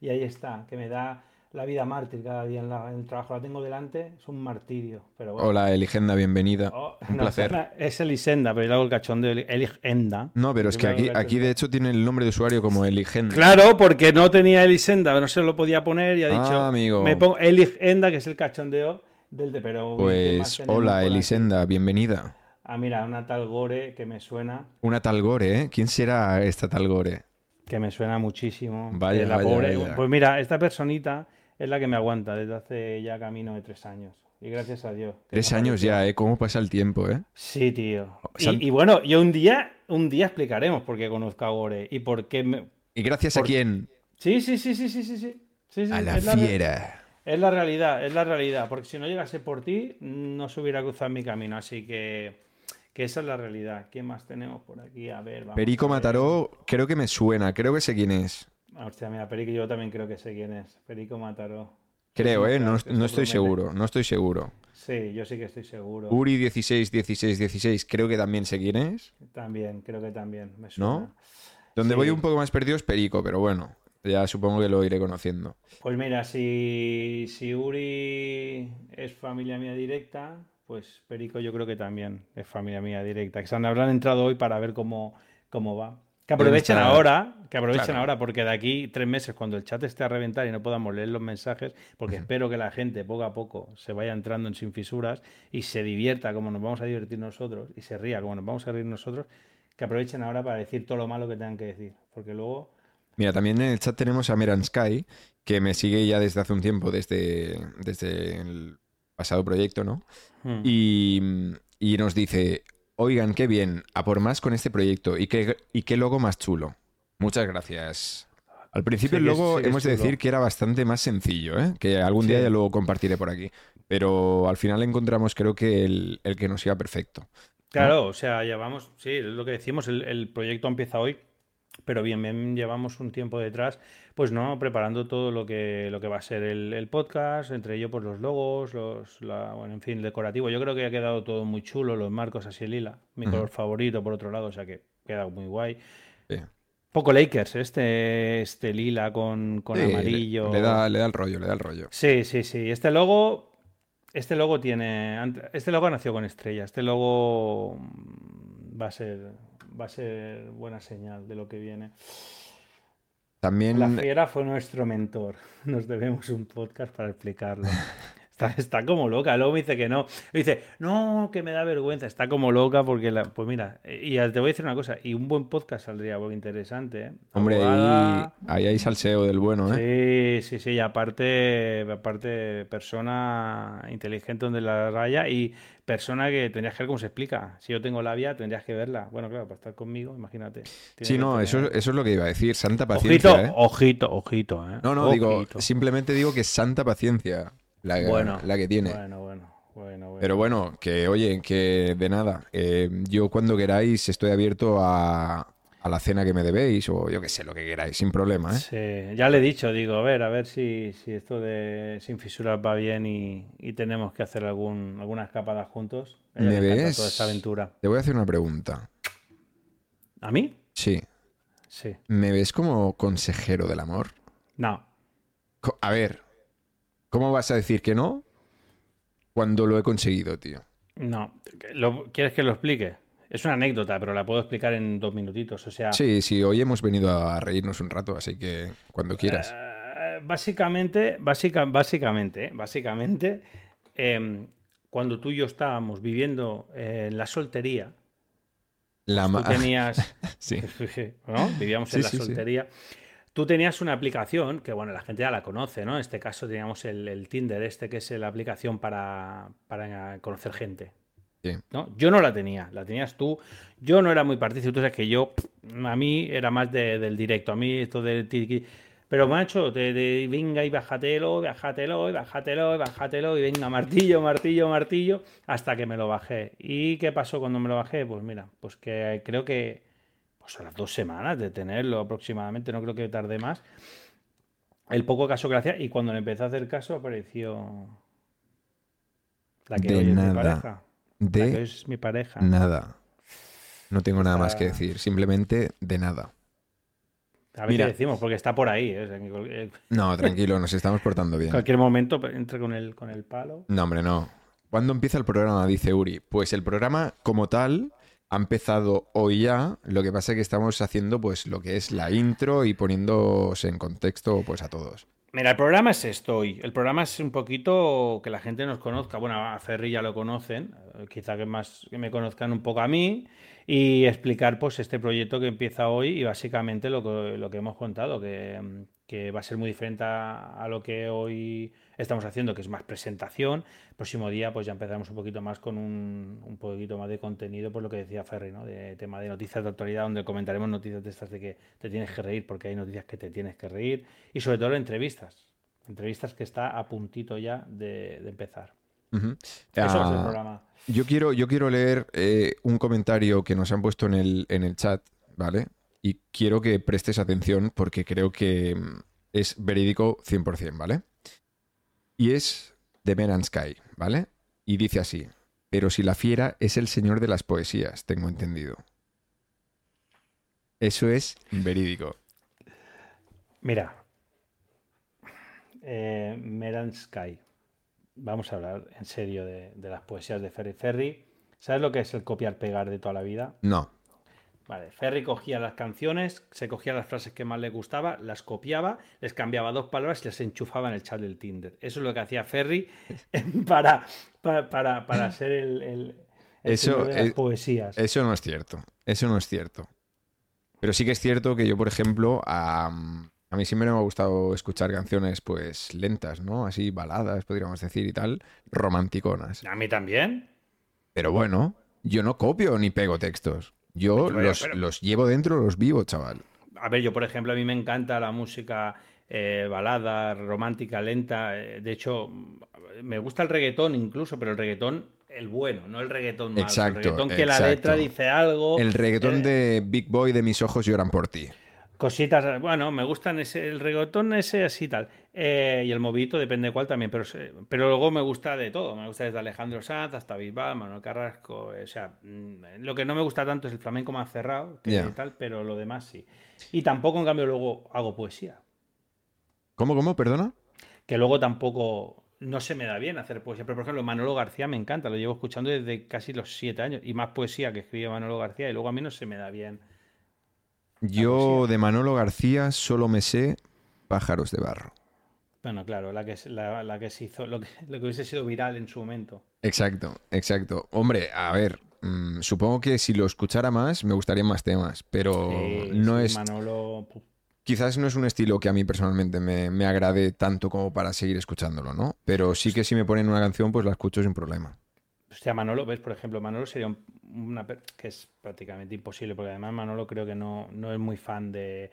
Speaker 2: Y ahí está, que me da la vida mártir cada día en, la- en el trabajo. La tengo delante, es un martirio. Pero bueno.
Speaker 1: hola Eligenda, bienvenida.
Speaker 2: Oh,
Speaker 1: Un
Speaker 2: no,
Speaker 1: placer.
Speaker 2: Es Elisenda, pero yo hago el cachondeo. Eli- Eligenda.
Speaker 1: No, pero es que aquí, aquí de hecho tiene el nombre de usuario como Eligenda.
Speaker 2: Claro, porque no tenía Elisenda, no se lo podía poner y ha
Speaker 1: Ah,
Speaker 2: dicho.
Speaker 1: amigo.
Speaker 2: Me pongo Eligenda, que es el cachondeo del de pero. uy, ¿qué más
Speaker 1: Pues hola? Elisenda, bienvenida.
Speaker 2: Ah, mira, una tal Gore que me suena,
Speaker 1: Una tal Gore, ¿eh? ¿Quién será esta tal Gore?
Speaker 2: que me suena muchísimo.
Speaker 1: Vaya,
Speaker 2: la
Speaker 1: vaya,
Speaker 2: pobre-
Speaker 1: vaya.
Speaker 2: Pues mira, esta personita es la que me aguanta desde hace ya camino de tres años. Y gracias a Dios.
Speaker 1: Tres años ya, ¿eh? ¿Cómo pasa el tiempo, eh?
Speaker 2: Sí, tío. Y, bueno, yo un día, un día explicaremos por qué conozco a Gore y por qué me,
Speaker 1: ¿Y gracias a quién?
Speaker 2: Sí, sí, sí, sí, sí, sí, sí. Sí, sí,
Speaker 1: A la fiera.
Speaker 2: Es la realidad, es la realidad. Porque si no llegase por ti, no se hubiera cruzado mi camino. Así que, que esa es la realidad. ¿Quién más tenemos por aquí? A ver, vamos
Speaker 1: Perico
Speaker 2: a ver.
Speaker 1: Mataró, creo que me suena, creo que sé quién es.
Speaker 2: Hostia, mira, Perico, yo también creo que sé quién es. Perico Mataró.
Speaker 1: Creo, ¿eh? No, no estoy seguro, no estoy seguro.
Speaker 2: Sí, yo sí que estoy seguro.
Speaker 1: Uri 16, 16, 16, creo que también sé quién es.
Speaker 2: También, creo que también. Me suena.
Speaker 1: Donde
Speaker 2: Sí.
Speaker 1: voy un poco más perdido es Perico, pero bueno, ya supongo que lo iré conociendo.
Speaker 2: Pues mira, si, si Uri es familia mía directa, pues Perico yo creo que también es familia mía directa. Que se han, habrán entrado hoy para ver cómo, cómo va. Que aprovechen ahora, que aprovechen
Speaker 1: Claro.
Speaker 2: ahora, porque de aquí tres meses, cuando el chat esté a reventar y no podamos leer los mensajes, porque espero que la gente poco a poco se vaya entrando en sin fisuras y se divierta como nos vamos a divertir nosotros y se ría como nos vamos a reír nosotros, que aprovechen ahora para decir todo lo malo que tengan que decir, porque luego
Speaker 1: Mira, también en el chat tenemos a Meran Sky, que me sigue ya desde hace un tiempo, desde, desde el pasado proyecto, ¿no?
Speaker 2: hmm,
Speaker 1: Y, y nos dice, oigan, qué bien, a por más con este proyecto y qué, y qué logo más chulo. Muchas gracias. Al principio
Speaker 2: Sí
Speaker 1: el logo
Speaker 2: sí
Speaker 1: hemos de decir que era bastante más sencillo, ¿eh? que algún día
Speaker 2: Sí.
Speaker 1: ya lo compartiré por aquí. Pero al final encontramos creo que el, el que nos iba perfecto.
Speaker 2: Claro, o sea, llevamos, sí, es lo que decimos, el, el proyecto empieza hoy, pero bien, bien, llevamos un tiempo detrás, pues no, preparando todo lo que, lo que va a ser el, el podcast, entre ellos pues los logos, los, la, bueno, en fin, el decorativo. Yo creo que ha quedado todo muy chulo, los marcos así lila, mi color favorito por otro lado, o sea que queda muy guay.
Speaker 1: Sí.
Speaker 2: Poco Lakers, este, este lila con, con
Speaker 1: Sí,
Speaker 2: amarillo.
Speaker 1: Le, da, le da el rollo, le da el rollo.
Speaker 2: Sí, sí, sí. Este logo, este logo tiene, este logo nació con estrella. Este logo va a ser, va a ser buena señal de lo que viene. La
Speaker 1: También
Speaker 2: fiera fue nuestro mentor. Nos debemos un podcast para explicarlo. Está, está como loca. Luego me dice que no. Me dice, no, que me da vergüenza. Está como loca porque, la, pues mira, y te voy a decir una cosa. Y un buen podcast saldría muy interesante. ¿eh?
Speaker 1: Hombre, ahí, ahí hay salseo del bueno, ¿eh?
Speaker 2: Sí, sí, sí, y aparte, aparte persona inteligente donde la raya y persona que tendrías que ver cómo se explica. Si yo tengo labia, tendrías que verla. Bueno, claro, para estar conmigo, imagínate.
Speaker 1: Sí, no, eso, eso es lo que iba a decir. Santa paciencia,
Speaker 2: Ojito,
Speaker 1: ¿eh?
Speaker 2: ojito, ojito, ¿eh?
Speaker 1: No, no, digo, simplemente digo que santa paciencia la,
Speaker 2: Bueno,
Speaker 1: la que tiene.
Speaker 2: Bueno, bueno, bueno, bueno.
Speaker 1: Pero bueno, que oye, que de nada. Eh, yo cuando queráis estoy abierto a, a la cena que me debéis o yo qué sé, lo que queráis, sin problema, ¿eh?
Speaker 2: Sí, ya le he dicho, digo, a ver, a ver si, si esto de Sin Fisuras va bien y, y tenemos que hacer algún, alguna escapada juntos.
Speaker 1: ¿Me ves?
Speaker 2: toda esta aventura.
Speaker 1: Te voy a hacer una pregunta.
Speaker 2: ¿A mí?
Speaker 1: Sí.
Speaker 2: Sí.
Speaker 1: ¿Me ves como consejero del amor?
Speaker 2: No.
Speaker 1: Co- A ver, ¿cómo vas a decir que no cuando lo he conseguido, tío?
Speaker 2: No, ¿Lo- ¿quieres que lo explique? Es una anécdota, pero la puedo explicar en dos minutitos. O sea,
Speaker 1: Sí, sí, hoy hemos venido a reírnos un rato, así que cuando quieras.
Speaker 2: eh, básicamente, básica, básicamente, eh, básicamente, em, cuando tú y yo estábamos viviendo eh, en la soltería,
Speaker 1: La
Speaker 2: tú
Speaker 1: ma-
Speaker 2: tenías,
Speaker 1: Sí.
Speaker 2: ¿no? Vivíamos
Speaker 1: Sí,
Speaker 2: en la
Speaker 1: sí, sí.
Speaker 2: Tú tenías una aplicación que, bueno, la gente ya la conoce, ¿no? En este caso teníamos el, el Tinder, este que es la aplicación para, para conocer gente.
Speaker 1: Sí.
Speaker 2: ¿no? Yo no la tenía, la tenías tú. Yo no era muy partícipe, tú sabes que yo, a mí era más de- del directo, a mí esto del tiki. Pero macho, de, de venga y bájatelo, bájatelo, y bájatelo, y bájatelo, y venga, martillo, martillo, martillo, hasta que me lo bajé. ¿Y qué pasó cuando me lo bajé? Pues mira, pues que creo que pues a las dos semanas de tenerlo aproximadamente, no creo que tarde más. El poco caso que hacía, y cuando le empecé a hacer caso apareció la que
Speaker 1: De
Speaker 2: hoy es mi
Speaker 1: nada.
Speaker 2: pareja. La que hoy
Speaker 1: De
Speaker 2: es mi pareja.
Speaker 1: nada. No tengo nada más que decir, simplemente de nada.
Speaker 2: A ver
Speaker 1: Mira.
Speaker 2: qué decimos, porque está por ahí. ¿eh? O sea, en
Speaker 1: No, tranquilo, nos estamos portando bien.
Speaker 2: cualquier momento entre con el, con el palo.
Speaker 1: No, hombre, no. ¿Cuándo empieza el programa? Dice Uri. Pues el programa como tal ha empezado hoy ya. Lo que pasa es que estamos haciendo pues lo que es la intro y poniéndose en contexto pues a todos.
Speaker 2: Mira, el programa es esto hoy. El programa es un poquito que la gente nos conozca. Bueno, a Ferri ya lo conocen, eh, quizá que más que me conozcan un poco a mí y explicar pues este proyecto que empieza hoy y básicamente lo que, hemos contado, que, mm, que va a ser muy diferente a lo que hoy estamos haciendo, que es más presentación. El próximo día pues ya empezaremos un poquito más con un, un poquito más de contenido, por lo que decía Ferri, ¿no? De tema de noticias de actualidad, donde comentaremos noticias de estas de que te tienes que reír, porque hay noticias que te tienes que reír, y sobre todo entrevistas. Entrevistas que está a puntito ya de, de empezar.
Speaker 1: Ujú.
Speaker 2: Eso va a ser el
Speaker 1: Ah,
Speaker 2: programa.
Speaker 1: yo, quiero, yo quiero leer eh, un comentario que nos han puesto en el, en el chat, ¿vale? Y quiero que prestes atención porque creo que mm, es verídico 100%, ¿vale? Y es de Meran Sky, ¿vale? Y dice así, pero si la fiera es el señor de las poesías, tengo entendido. Eso es verídico.
Speaker 2: Mira, eh, Meran Sky. Vamos a hablar en serio de, de las poesías de Ferry Ferry. ¿Sabes lo que es el copiar-pegar de toda la vida?
Speaker 1: No,
Speaker 2: Vale, Ferry cogía las canciones, se cogía las frases que más le gustaba, las copiaba, les cambiaba dos palabras y las enchufaba en el chat del Tinder. Eso es lo que hacía Ferry para, para, para, ser el,
Speaker 1: eso,
Speaker 2: de las poesías.
Speaker 1: Eso no es cierto. Eso no es cierto. Pero sí que es cierto que yo, por ejemplo, a, a mí siempre me ha gustado escuchar canciones pues lentas, ¿no? Así baladas, podríamos decir, y tal, romanticonas.
Speaker 2: A mí también.
Speaker 1: Pero bueno, yo no copio ni pego textos. Yo los, llevo dentro, los vivo, chaval.
Speaker 2: A ver, yo por ejemplo, a mí me encanta la música eh, balada, romántica, lenta. Eh, de hecho, me gusta el reggaetón incluso, pero el reggaetón el bueno, no el reggaetón malo.
Speaker 1: Exacto,
Speaker 2: el reggaetón que la letra dice algo.
Speaker 1: El reggaetón
Speaker 2: eh,
Speaker 1: de Big Boy de mis ojos lloran por ti.
Speaker 2: Cositas, bueno, me gustan ese, el reggaetón ese así tal. Eh, y el movito, depende de cuál también, pero, pero luego me gusta de todo. Me gusta desde Alejandro Sanz hasta Bisbal, Manuel Carrasco. O sea, mm, lo que no me gusta tanto es el flamenco más cerrado, tal, pero lo demás sí. Y tampoco, en cambio, luego hago poesía.
Speaker 1: ¿Cómo, cómo? Perdona.
Speaker 2: Que luego tampoco no se me da bien hacer poesía. Pero, por ejemplo, Manolo García me encanta, lo llevo escuchando desde casi los siete años. Y más poesía que escribe Manolo García, y luego a mí no se me da bien
Speaker 1: yo de Manolo García solo me sé pájaros de barro.
Speaker 2: Bueno, claro, la que, la, que se hizo, lo que, hubiese sido viral en su momento.
Speaker 1: Exacto, exacto. Hombre, a ver, mm, supongo que si lo escuchara más me gustarían más temas, pero no es...
Speaker 2: Manolo...
Speaker 1: Quizás no es un estilo que a mí personalmente me, me, agrade tanto como para seguir escuchándolo, ¿no? Pero sí que si me ponen una canción, pues la escucho sin problema.
Speaker 2: O sea, Manolo, ves, por ejemplo, Manolo sería una que es prácticamente imposible, porque además Manolo creo que no, no es muy fan de,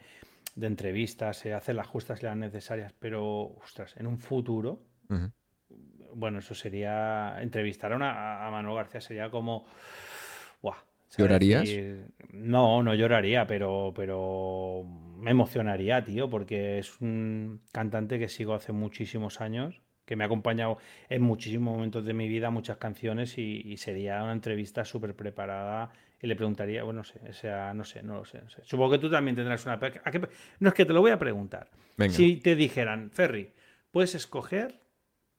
Speaker 2: entrevistas, se hace las justas y las necesarias, pero, ostras, en un futuro, bueno, eso sería, entrevistar a, una, a Manolo García sería como,
Speaker 1: ¿Llorarías?
Speaker 2: no, no lloraría, pero, pero me emocionaría, tío, porque es un cantante que sigo hace muchísimos años que me ha acompañado en muchísimos momentos de mi vida, muchas canciones, y, sería una entrevista súper preparada. Y le preguntaría, bueno, no sé, sea, no sé, no lo sé, Supongo que tú también tendrás una. No es que te lo voy a preguntar. Si te dijeran, Ferry, puedes escoger,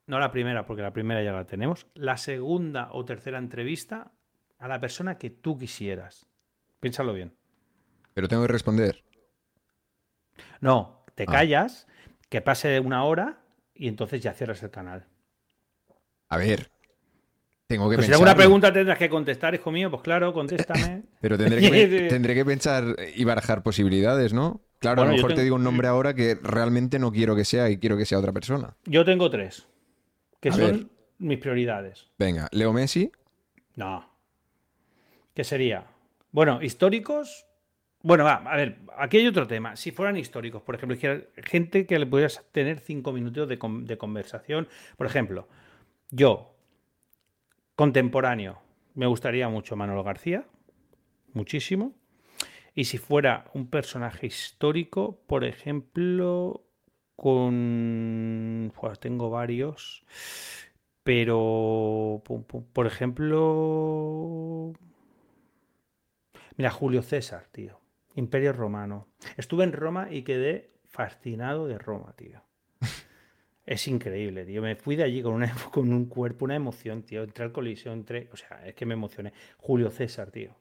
Speaker 2: no la primera, porque la primera ya la tenemos, la segunda o tercera entrevista a la persona que tú quisieras. Piénsalo bien.
Speaker 1: Pero tengo que responder.
Speaker 2: No, te ah. callas, que pase una hora y entonces ya cierras el canal.
Speaker 1: A ver, tengo que
Speaker 2: pues Si alguna pregunta tendrás que contestar, hijo mío, pues claro, contéstame.
Speaker 1: Pero tendré que, tendré que, pensar y barajar posibilidades, ¿no? Claro, a lo mejor te digo un nombre ahora que realmente no quiero que sea y quiero que sea otra persona.
Speaker 2: Yo tengo tres, que son mis prioridades.
Speaker 1: Venga, Leo Messi.
Speaker 2: No. ¿Qué sería? Bueno, históricos, bueno, a ver, aquí hay otro tema. Si fueran históricos, por ejemplo, gente que le pudieras tener cinco minutos de, conversación. Por ejemplo, yo, contemporáneo, me gustaría mucho Manolo García, muchísimo. Y si fuera un personaje histórico, por ejemplo, con... Pues tengo varios, pero, por ejemplo... Mira, Julio César, tío. Imperio Romano. Estuve en Roma y quedé fascinado de Roma, tío. Es increíble, tío. Me fui de allí con, una, con un cuerpo, una emoción, tío. Entré al coliseo, entré. O sea, es que me emocioné. Julio César, tío.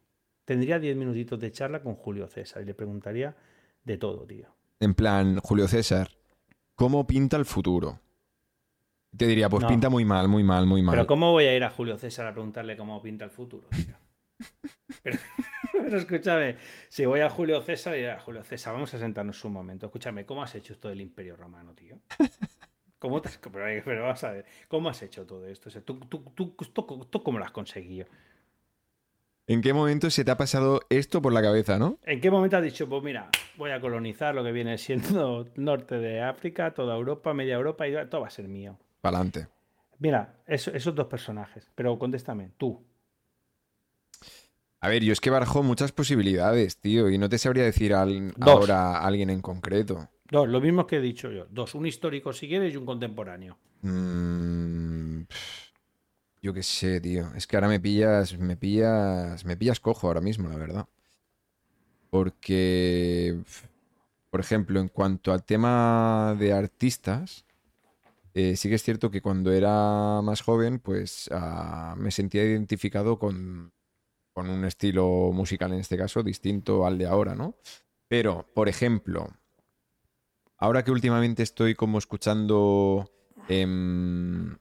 Speaker 2: Tendría diez minutitos de charla con Julio César y le preguntaría de todo, tío.
Speaker 1: En plan, Julio César, ¿cómo pinta el futuro? Te diría, pues pinta muy mal, muy mal, muy mal.
Speaker 2: Pero ¿cómo voy a ir a Julio César a preguntarle cómo pinta el futuro, tío? Pero, escúchame, si voy a Julio César y a Julio César, vamos a sentarnos un momento. Escúchame, ¿cómo has hecho esto del Imperio Romano, tío? ¿Cómo te pero, vamos a ver, ¿cómo has hecho todo esto? ¿tú, tú, cómo lo has conseguido?
Speaker 1: ¿En qué momento se te ha pasado esto por la cabeza, no?
Speaker 2: ¿En qué momento has dicho, pues mira, voy a colonizar lo que viene siendo norte de África, toda Europa, media Europa y todo va a ser mío?
Speaker 1: Para adelante.
Speaker 2: Mira, esos dos personajes, pero contéstame, tú,
Speaker 1: a ver, yo es que barajo muchas posibilidades, tío, y no te sabría decir ahora a alguien en concreto.
Speaker 2: Dos, lo mismo que he dicho yo. Dos, un histórico si quieres y un contemporáneo.
Speaker 1: Mm, yo qué sé, tío. Es que ahora me pillas, me pillas, me pillas cojo ahora mismo, la verdad. Porque, por ejemplo, en cuanto al tema de artistas, eh, sí que es cierto que cuando era más joven, pues ah, me sentía identificado con con un estilo musical en este caso distinto al de ahora, ¿no? Pero, por ejemplo, ahora que últimamente estoy como escuchando em,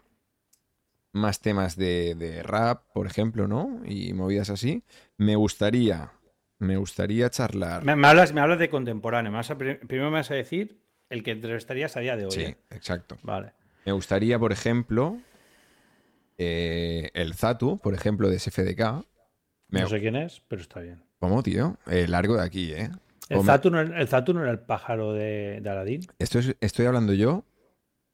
Speaker 1: más temas de, rap, por ejemplo, ¿no? Y movidas así, me gustaría, me gustaría charlar.
Speaker 2: Me, hablas, me hablas de contemporáneo, primero me vas a decir el que entrevistarías a día de hoy.
Speaker 1: Sí,
Speaker 2: ¿eh?
Speaker 1: exacto.
Speaker 2: Vale.
Speaker 1: Me gustaría, por ejemplo, eh, el Zatu, por ejemplo, de SFDK.
Speaker 2: No sé quién es, pero está bien.
Speaker 1: ¿Cómo, tío? El largo de aquí, ¿eh?
Speaker 2: ¿El Zatu, no, era el pájaro de, de Aladdin?
Speaker 1: Esto estoy hablando yo,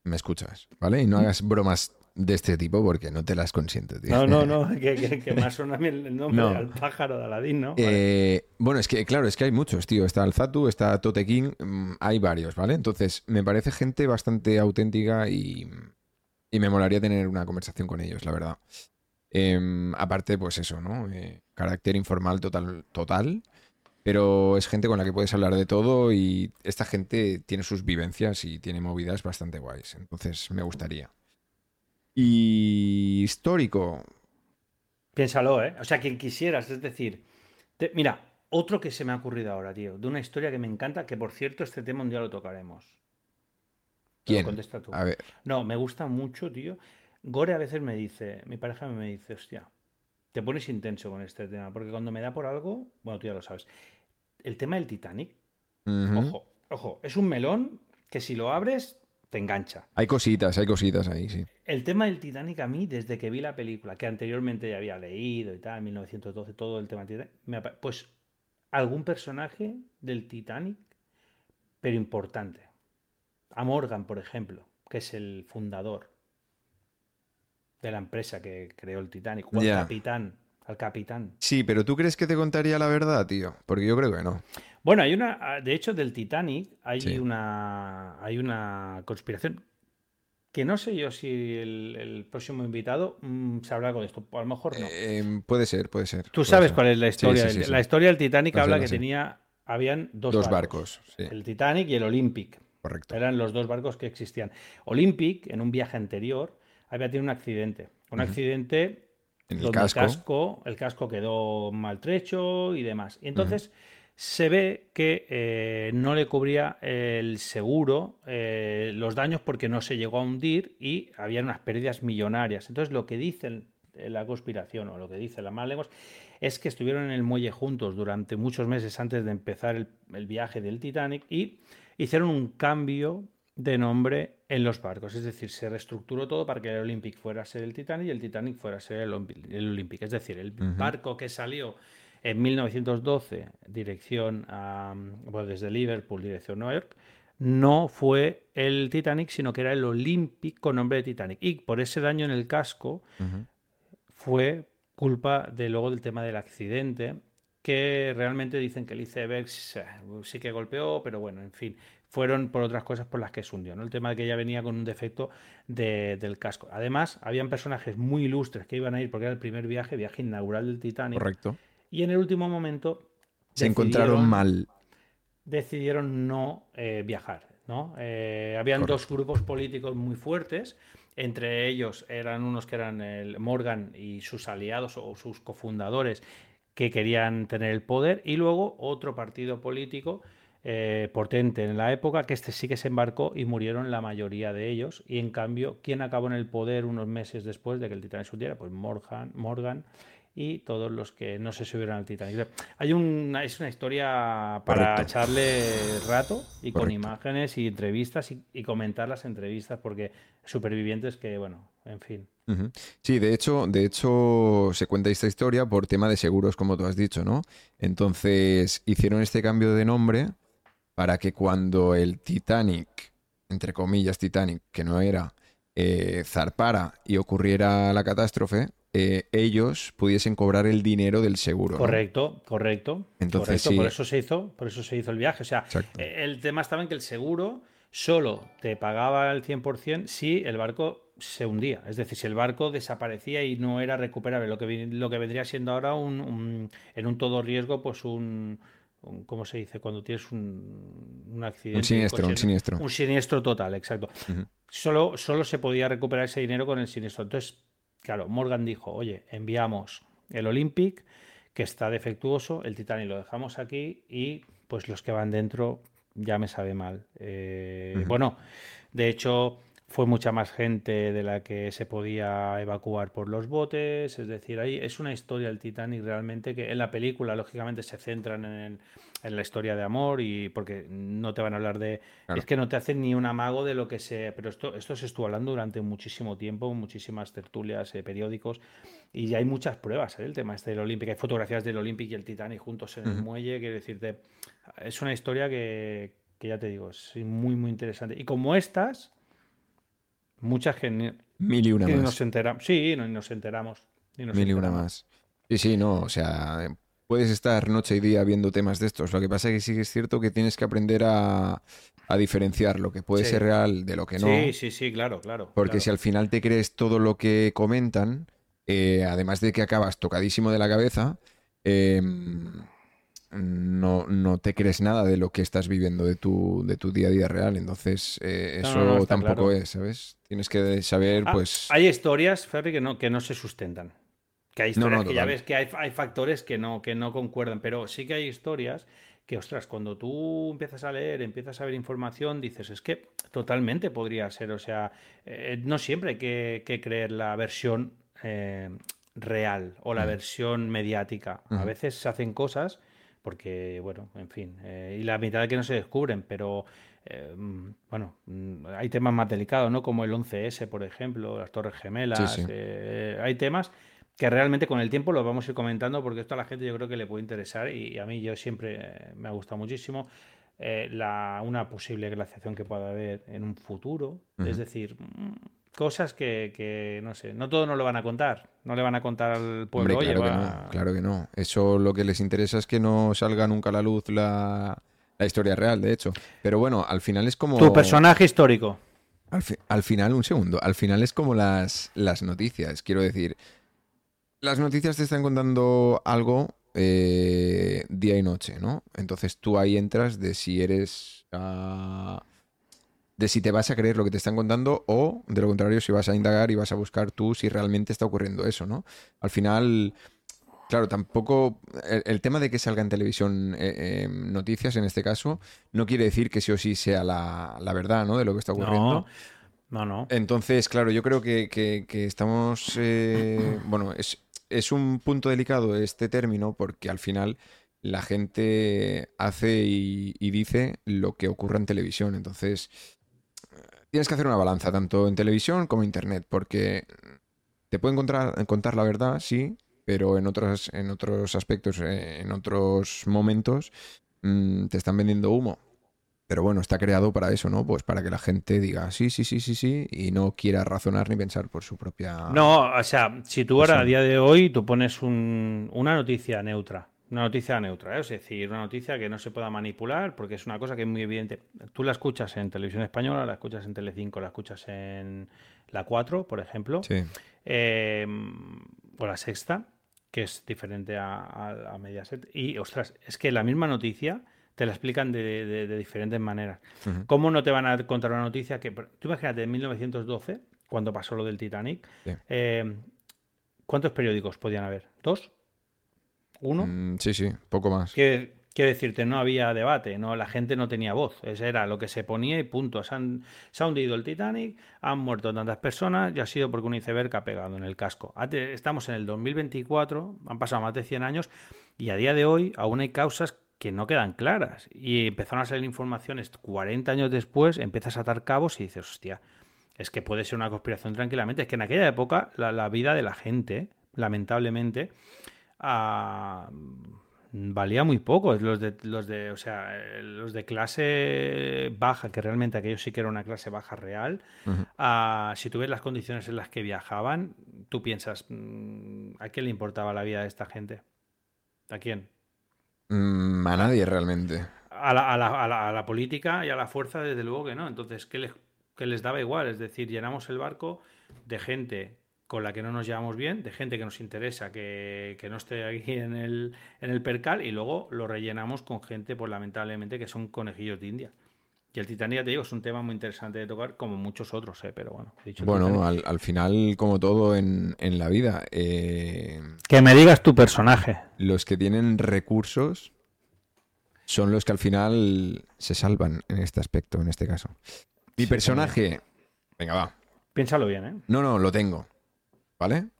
Speaker 1: me escuchas, ¿vale? Y no hagas bromas de este tipo porque no te las consiento, tío.
Speaker 2: No, no, no, que, que, más suena el nombre al pájaro de Aladdin, ¿no?
Speaker 1: Eh, bueno, es que, claro, es que hay muchos, tío. Está el Zatu, está Tote King, mm, hay varios, ¿vale? Entonces, me parece gente bastante auténtica y, y me molaría tener una conversación con ellos, la verdad. Em, aparte, pues eso, ¿no? Eh, carácter informal total, total. Pero es gente con la que puedes hablar de todo y esta gente tiene sus vivencias y tiene movidas bastante guays. Entonces me gustaría. Y histórico.
Speaker 2: Piénsalo, ¿eh? O sea, quien quisieras, es decir, mira, otro que se me ha ocurrido ahora, tío, de una historia que me encanta, que por cierto, este tema un día lo tocaremos.
Speaker 1: ¿Quién? A ver.
Speaker 2: No, me gusta mucho, tío. Gore a veces me dice, mi pareja me dice, hostia, te pones intenso con este tema, porque cuando me da por algo, bueno, tú ya lo sabes. El tema del Titanic, ojo, ojo, es un melón que si lo abres te engancha.
Speaker 1: Hay cositas, hay cositas ahí, sí.
Speaker 2: El tema del Titanic a mí, desde que vi la película, que anteriormente ya había leído y tal, en 1912, todo el tema del Titanic, pues algún personaje del Titanic, pero importante. A Morgan, por ejemplo, que es el fundador de la empresa que creó el Titanic, o al capitán, al capitán.
Speaker 1: Sí, pero ¿tú crees que te contaría la verdad, tío? Porque yo creo que no.
Speaker 2: Bueno, hay una, de hecho, del Titanic hay una, hay una conspiración que no sé yo si el, próximo invitado sabrá algo de esto. A lo mejor no.
Speaker 1: Em, puede ser, puede ser.
Speaker 2: Tú sabes cuál es la historia. la historia del Titanic habla que tenía, habían dos, barcos, el Titanic y el Olympic.
Speaker 1: Correcto.
Speaker 2: Eran los dos barcos que existían. Olympic, en un viaje anterior, había tenido un accidente. Un accidente
Speaker 1: en el casco.
Speaker 2: el casco. quedó maltrecho y demás. Y entonces se ve que eh, no le cubría el seguro eh, los daños porque no se llegó a hundir y había unas pérdidas millonarias. Entonces lo que dice la conspiración o lo que dice la lenguas es que estuvieron en el muelle juntos durante muchos meses antes de empezar el viaje del Titanic y hicieron un cambio de nombre en los barcos. Es decir, se reestructuró todo para que el Olympic fuera a ser el Titanic y el Titanic fuera a ser el, Olympic. Es decir, el barco que salió en 1912, dirección a, desde Liverpool, dirección Nueva York, no fue el Titanic, sino que era el Olympic con nombre de Titanic. Y por ese daño en el casco fue culpa de luego del tema del accidente, que realmente dicen que el iceberg sí que golpeó, pero bueno, en fin, fueron por otras cosas por las que se hundió, ¿no? El tema de que ya venía con un defecto del casco. Además, habían personajes muy ilustres que iban a ir, porque era el primer viaje, viaje inaugural del Titanic.
Speaker 1: Correcto.
Speaker 2: Y en el último momento...
Speaker 1: Se encontraron mal.
Speaker 2: Decidieron no eh, viajar, ¿no? Eh, habían dos grupos políticos muy fuertes, entre ellos eran unos que eran el Morgan y sus aliados o sus cofundadores que querían tener el poder, y luego otro partido político eh, potente en la época, que este sí que se embarcó y murieron la mayoría de ellos. Y en cambio, ¿quién acabó en el poder unos meses después de que el Titanic se hundiera? Pues Morgan, Morgan y todos los que no se subieron al Titanic. Hay una, es una historia para echarle rato y con imágenes y entrevistas y, comentar las entrevistas porque supervivientes que, bueno, en fin.
Speaker 1: Sí, de hecho, de hecho se cuenta esta historia por tema de seguros, como tú has dicho, ¿no? Entonces hicieron este cambio de nombre para que cuando el Titanic, entre comillas Titanic, que no era, eh, zarpara y ocurriera la catástrofe, eh, ellos pudiesen cobrar el dinero del seguro.
Speaker 2: Correcto, correcto. Entonces, por eso se hizo, por eso se hizo el viaje. O sea, eh, el tema estaba en que el seguro solo te pagaba el 100% si el barco se hundía. Es decir, si el barco desaparecía y no era recuperable, lo que, lo que vendría siendo ahora un en un todo riesgo, pues un, ¿Cómo se dice? Cuando tienes un, accidente.
Speaker 1: Un siniestro, un siniestro.
Speaker 2: Un siniestro total, exacto. solo, solo se podía recuperar ese dinero con el siniestro. Entonces, claro, Morgan dijo, oye, enviamos el Olympic, que está defectuoso, el Titanic lo dejamos aquí y pues los que van dentro ya me sabe mal. Eh, bueno, de hecho fue mucha más gente de la que se podía evacuar por los botes, es decir, ahí es una historia del Titanic realmente que en la película lógicamente se centran en, en la historia de amor y porque no te van a hablar de es que no te hacen ni un amago de lo que se pero esto esto se estuvo hablando durante muchísimo tiempo muchísimas tertulias eh, periódicos y ya hay muchas pruebas ¿eh? el tema este del Olympic hay fotografías del Olympic y el Titanic juntos en el muelle quiero decirte es una historia que, que ya te digo es muy muy interesante. Y como estas muchas que
Speaker 1: mil y una más
Speaker 2: nos enteramos sí no, nos enteramos
Speaker 1: mil y una más sí sí no o sea puedes estar noche y día viendo temas de estos. Lo que pasa es que sí que es cierto que tienes que aprender a, diferenciar lo que puede ser real de lo que no.
Speaker 2: Sí, sí, sí, claro, claro.
Speaker 1: Porque si al final te crees todo lo que comentan, eh, además de que acabas tocadísimo de la cabeza, em, no, no, te crees nada de lo que estás viviendo de tu, de tu día a día real. Entonces, eh, eso tampoco es, ¿sabes? Tienes que saber, ah, pues.
Speaker 2: Hay historias, Ferry, que no, que no se sustentan. Que hay historias que ya ves que hay, hay, factores que no, que no concuerdan, pero sí que hay historias que, ostras, cuando tú empiezas a leer, empiezas a ver información, dices, es que totalmente podría ser, o sea, eh, no siempre hay que, creer la versión eh, real o la versión mediática. A veces se hacen cosas porque, bueno, en fin, eh, y la mitad de que no se descubren, pero bueno, mm, hay temas más delicados, ¿no? Como el 11S, por ejemplo, las Torres Gemelas, hay temas que realmente con el tiempo lo vamos a ir comentando porque esto a la gente yo creo que le puede interesar y, a mí yo siempre eh, me ha gustado muchísimo eh, la, una posible glaciación que pueda haber en un futuro. Es decir, mm, cosas que, no sé, no todo nos lo van a contar, no le van a contar al pueblo.
Speaker 1: claro, que no, claro que no. Eso lo que les interesa es que no salga nunca a la luz la, la historia real, de hecho. Pero bueno, al final es como...
Speaker 2: Tu personaje histórico.
Speaker 1: Al, al final, un segundo, al final es como las, las noticias, quiero decir las noticias te están contando algo eh, día y noche, ¿no? Entonces tú ahí entras de si eres... Ah, de si te vas a creer lo que te están contando o, de lo contrario, si vas a indagar y vas a buscar tú si realmente está ocurriendo eso, ¿no? Al final, claro, tampoco... El, tema de que salga en televisión eh, em, noticias, en este caso, no quiere decir que sí o sí sea la, verdad, ¿no? De lo que está ocurriendo.
Speaker 2: No. No,
Speaker 1: Entonces, claro, yo creo que, estamos. Eh, bueno, es, es un punto delicado este término porque al final la gente hace y, dice lo que ocurre en televisión. Entonces, tienes que hacer una balanza tanto en televisión como en internet porque te pueden contar, contar la verdad, sí, pero en otros, en otros aspectos, eh, en otros momentos, mm, te están vendiendo humo. Pero bueno, está creado para eso, ¿no? Pues para que la gente diga sí, sí, sí, sí, sí, y no quiera razonar ni pensar por su propia.
Speaker 2: No, o sea, si tú ahora a día de hoy tú pones una noticia neutra, una noticia neutra, ¿eh? es decir, una noticia que no se pueda manipular, porque es una cosa que es muy evidente. Tú la escuchas en televisión española, la escuchas en Telecinco, la escuchas en la 4, por ejemplo,
Speaker 1: sí.
Speaker 2: Eh, o la sexta, que es diferente a, a Mediaset. Y, ostras, es que la misma noticia te la explican de, diferentes maneras. ¿Cómo no te van a contar una noticia que... Tú imagínate, en 1912, cuando pasó lo del Titanic, eh, ¿cuántos periódicos podían haber? ¿Dos? ¿Uno?
Speaker 1: Mm, sí, sí, poco más.
Speaker 2: Quiero decirte, no había debate, no, la gente no tenía voz, eso era lo que se ponía y punto. Se, ha hundido el Titanic, han muerto tantas personas y ha sido porque un iceberg ha pegado en el casco. Estamos en el 2024, han pasado más de 100 años y a día de hoy aún hay causas que no quedan claras. Y empezaron a salir informaciones 40 años después, empiezas a atar cabos y dices, hostia, es que puede ser una conspiración tranquilamente. Es que en aquella época la, vida de la gente, lamentablemente, ah, valía muy poco. Los de, los de, o sea, los de clase baja, que realmente aquello sí que era una clase baja real, ah, si tú ves las condiciones en las que viajaban, tú piensas, mm, ¿a quién le importaba la vida de esta gente? ¿A quién?
Speaker 1: Mm, a nadie realmente.
Speaker 2: A la, a, la, a la, política y a la fuerza, desde luego que no. Entonces, ¿qué les, les daba igual? Es decir, llenamos el barco de gente con la que no nos llevamos bien, de gente que nos interesa que, no esté aquí en el, en el percal y luego lo rellenamos con gente, pues lamentablemente, que son conejillos de India. Y el Titanic, ya te digo, es un tema muy interesante de tocar, como muchos otros, ¿eh? pero bueno. dicho
Speaker 1: Bueno, al, al final, como todo en, en la vida, eh,
Speaker 2: Que me digas tu personaje.
Speaker 1: los que tienen recursos son los que al final se salvan en este aspecto, en este caso. Mi
Speaker 2: Sí,
Speaker 1: personaje, venga, va.
Speaker 2: Piénsalo bien, ¿eh?
Speaker 1: No, no, lo tengo. ¿Vale?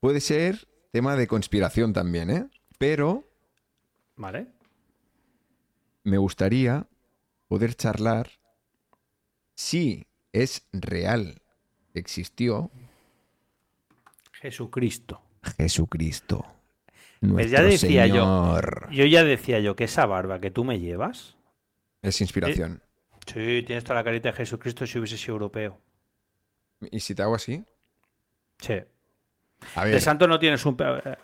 Speaker 1: Puede ser tema de conspiración también, ¿eh? Pero
Speaker 2: Vale.
Speaker 1: me gustaría poder charlar si es real, existió
Speaker 2: Jesucristo.
Speaker 1: Jesucristo.
Speaker 2: Pues ya decía yo.
Speaker 1: Señor.
Speaker 2: Yo ya decía yo que esa barba que tú me llevas.
Speaker 1: Es inspiración.
Speaker 2: Sí, tienes toda la carita de Jesucristo si hubiese sido europeo.
Speaker 1: ¿Y si te hago así?
Speaker 2: Sí.
Speaker 1: A
Speaker 2: De santo no tienes un. pe- eh,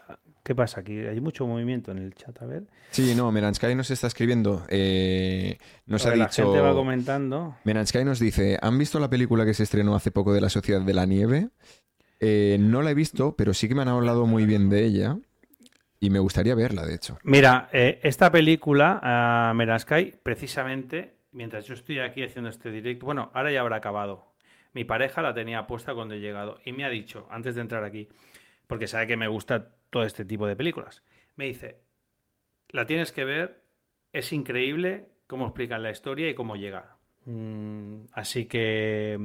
Speaker 2: ¿Qué pasa aquí? Hay mucho movimiento en el chat, a ver.
Speaker 1: Sí, no, Meransky nos está escribiendo. eh, nos ha
Speaker 2: ver, La
Speaker 1: dicho.
Speaker 2: gente va comentando.
Speaker 1: Meransky nos dice: ¿Han visto la película que se estrenó hace poco de la Sociedad de la Nieve? Eh, no la he visto, pero sí que me han hablado muy bien de ella. Y me gustaría verla, de hecho.
Speaker 2: Mira, eh, esta película, uh, Meransky, precisamente, mientras yo estoy aquí haciendo este directo, bueno, ahora ya habrá acabado. Mi pareja la tenía puesta cuando he llegado y me ha dicho, antes de entrar aquí, porque sabe que me gusta todo este tipo de películas, me dice, la tienes que ver, es increíble cómo explican la historia y cómo llega. Mm, así que,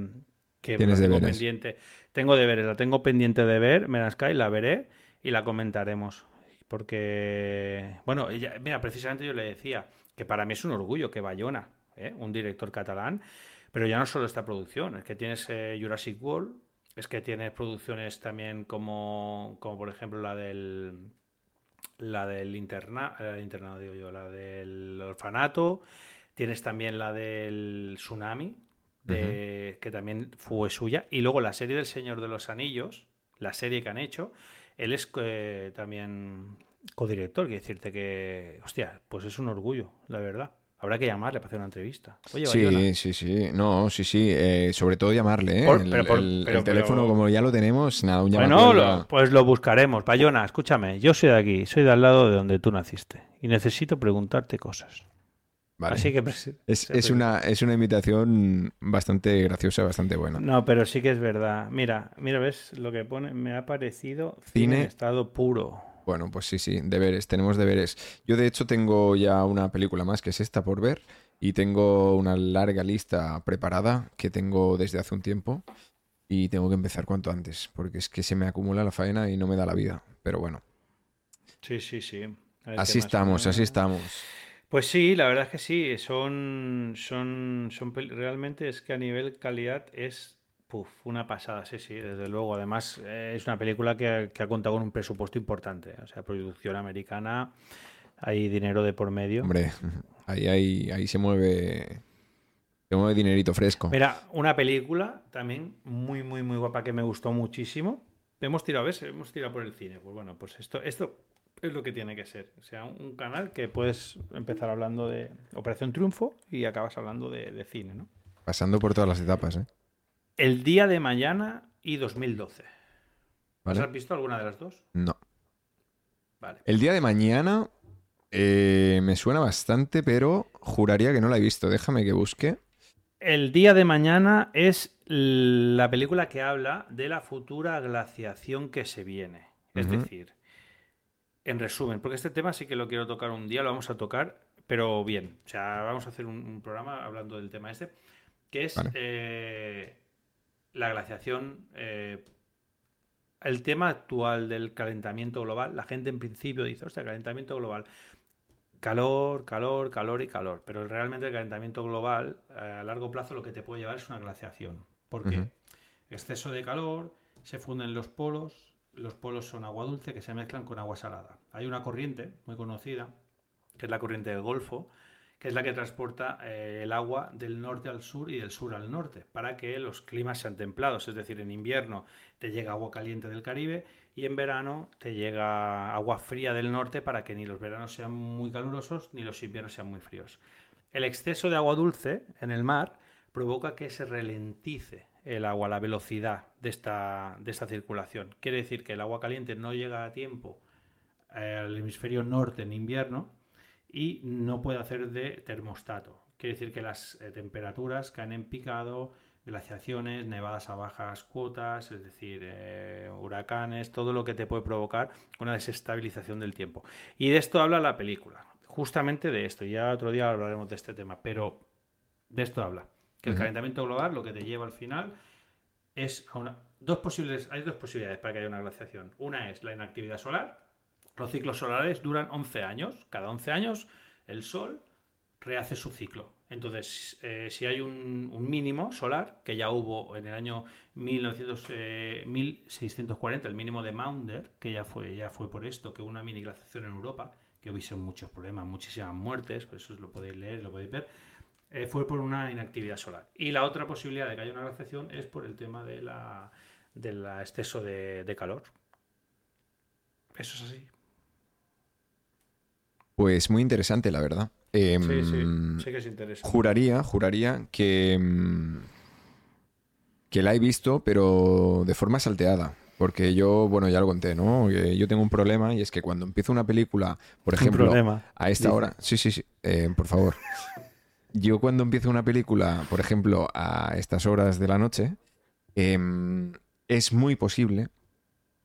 Speaker 2: que
Speaker 1: Tienes
Speaker 2: tengo
Speaker 1: deberes.
Speaker 2: pendiente. Tengo deberes, la tengo pendiente de ver, Meransky, la veré y la comentaremos. Porque, bueno, ella- mira, precisamente yo le decía que para mí es un orgullo que Bayona, ¿eh? un director catalán, pero ya no solo esta producción, es que tienes eh, Jurassic World, es que tienes producciones también como, como por ejemplo la del la del interna, internado, digo yo, la del orfanato, tienes también la del tsunami, de- que también fue suya, y luego la serie del Señor de los Anillos, la serie que han hecho, él es eh, también codirector, quiere decirte que, hostia, pues es un orgullo, la verdad. Habrá que llamarle para hacer una entrevista. Oye, Bayona,
Speaker 1: Sí, sí, sí. No, sí, sí. eh, sobre todo llamarle, ¿eh?
Speaker 2: Por-
Speaker 1: el,
Speaker 2: pero por-
Speaker 1: el-
Speaker 2: pero-
Speaker 1: el teléfono,
Speaker 2: pero-
Speaker 1: como ya lo tenemos, nada, un
Speaker 2: Bueno, lo- pues lo buscaremos. Bayona, escúchame, yo soy de aquí, soy de al lado de donde tú naciste y necesito preguntarte cosas.
Speaker 1: Vale.
Speaker 2: Así que...
Speaker 1: Es, una, es una invitación bastante graciosa, bastante buena.
Speaker 2: No, pero sí que es verdad. Mira, mira, ves lo que pone, me ha parecido cine,
Speaker 1: Cine.
Speaker 2: en estado puro.
Speaker 1: Bueno, pues sí, sí, deberes, tenemos deberes. Yo de hecho tengo ya una película más que es esta por ver y tengo una larga lista preparada que tengo desde hace un tiempo y tengo que empezar cuanto antes porque es que se me acumula la faena y no me da la vida. Pero bueno,
Speaker 2: Sí, sí, sí.
Speaker 1: Así estamos, así estamos.
Speaker 2: Pues sí, la verdad es que sí, son, son, son realmente es que a nivel calidad es puf, una pasada, sí, sí, desde luego. Además, eh, es una película que, que ha contado con un presupuesto importante, o sea, producción americana, hay dinero de por medio.
Speaker 1: Hombre, ahí, ahí, ahí se mueve, se mueve dinerito fresco.
Speaker 2: Mira, una película también muy, muy, muy guapa que me gustó muchísimo. Hemos tirado, ¿ves? Hemos tirado por el cine. Pues bueno, pues esto, esto es lo que tiene que ser. O sea, un, un canal que puedes empezar hablando de Operación Triunfo y acabas hablando de, de cine, ¿no?
Speaker 1: Pasando por todas las etapas, ¿eh?
Speaker 2: El día de mañana y 2012.
Speaker 1: ¿Vale?
Speaker 2: ¿Has visto alguna de las dos?
Speaker 1: No.
Speaker 2: Vale.
Speaker 1: El día de mañana eh, me suena bastante, pero juraría que no la he visto. Déjame que busque.
Speaker 2: El día de mañana es la película que habla de la futura glaciación que se viene. Es decir, en resumen, porque este tema sí que lo quiero tocar un día, lo vamos a tocar, pero bien. O sea, vamos a hacer un, un programa hablando del tema este, que es
Speaker 1: Vale.
Speaker 2: eh, la glaciación. eh, el tema actual del calentamiento global, la gente en principio dice, hostia, calentamiento global. Calor, calor, calor y calor. Pero realmente el calentamiento global eh, a largo plazo lo que te puede llevar es una glaciación. Porque
Speaker 1: Ujú.
Speaker 2: exceso de calor, se funden los polos, los polos son agua dulce que se mezclan con agua salada. Hay una corriente muy conocida, que es la corriente del Golfo, que es la que transporta eh, el agua del norte al sur y del sur al norte, para que los climas sean templados. Es decir, en invierno te llega agua caliente del Caribe y en verano te llega agua fría del norte para que ni los veranos sean muy calurosos ni los inviernos sean muy fríos. El exceso de agua dulce en el mar provoca que se ralentice el agua, la velocidad de esta, de esta circulación. Quiere decir que el agua caliente no llega a tiempo eh, al hemisferio norte en invierno y no puede hacer de termostato. Quiere decir que las eh, temperaturas caen en picado, glaciaciones, nevadas a bajas cuotas, es decir, eh, huracanes, todo lo que te puede provocar una desestabilización del tiempo. Y de esto habla la película, justamente de esto. Ya otro día hablaremos de este tema, pero de esto habla. Que el calentamiento global lo que te lleva al final es a una, dos posibles, hay dos posibilidades para que haya una glaciación. Una es la inactividad solar. Los ciclos solares duran 11 años. Cada 11 años el Sol rehace su ciclo. Entonces, eh, si hay un, mínimo solar, que ya hubo en el año 1900, 1640, eh, el mínimo de Maunder, que ya fue, ya fue por esto, que hubo una mini glaciación en Europa, que hubiese muchos problemas, muchísimas muertes, por eso lo podéis leer, lo podéis ver, eh, fue por una inactividad solar. Y la otra posibilidad de que haya una glaciación es por el tema de la, del exceso de, calor. Eso es así.
Speaker 1: Pues muy interesante, la verdad.
Speaker 2: Em, sí, sí, sí que es interesante.
Speaker 1: Juraría, juraría que, em, que la he visto, pero de forma salteada. Porque yo, bueno, ya lo conté, ¿no? yo tengo un problema y es que cuando empiezo una película, por ejemplo, a esta hora. Sí, sí, sí, eh, por favor. Yo cuando empiezo una película, por ejemplo, a estas horas de la noche, em, es muy posible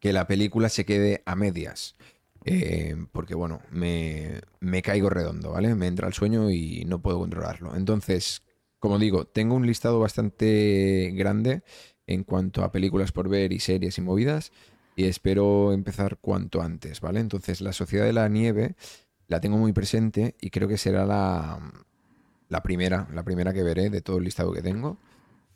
Speaker 1: que la película se quede a medias. Eh, porque bueno, me, me, caigo redondo, ¿vale? Me entra el sueño y no puedo controlarlo. Entonces, como digo, tengo un listado bastante grande en cuanto a películas por ver y series y movidas y espero empezar cuanto antes, ¿vale? Entonces, La Sociedad de la Nieve la tengo muy presente y creo que será la, la primera, la primera que veré de todo el listado que tengo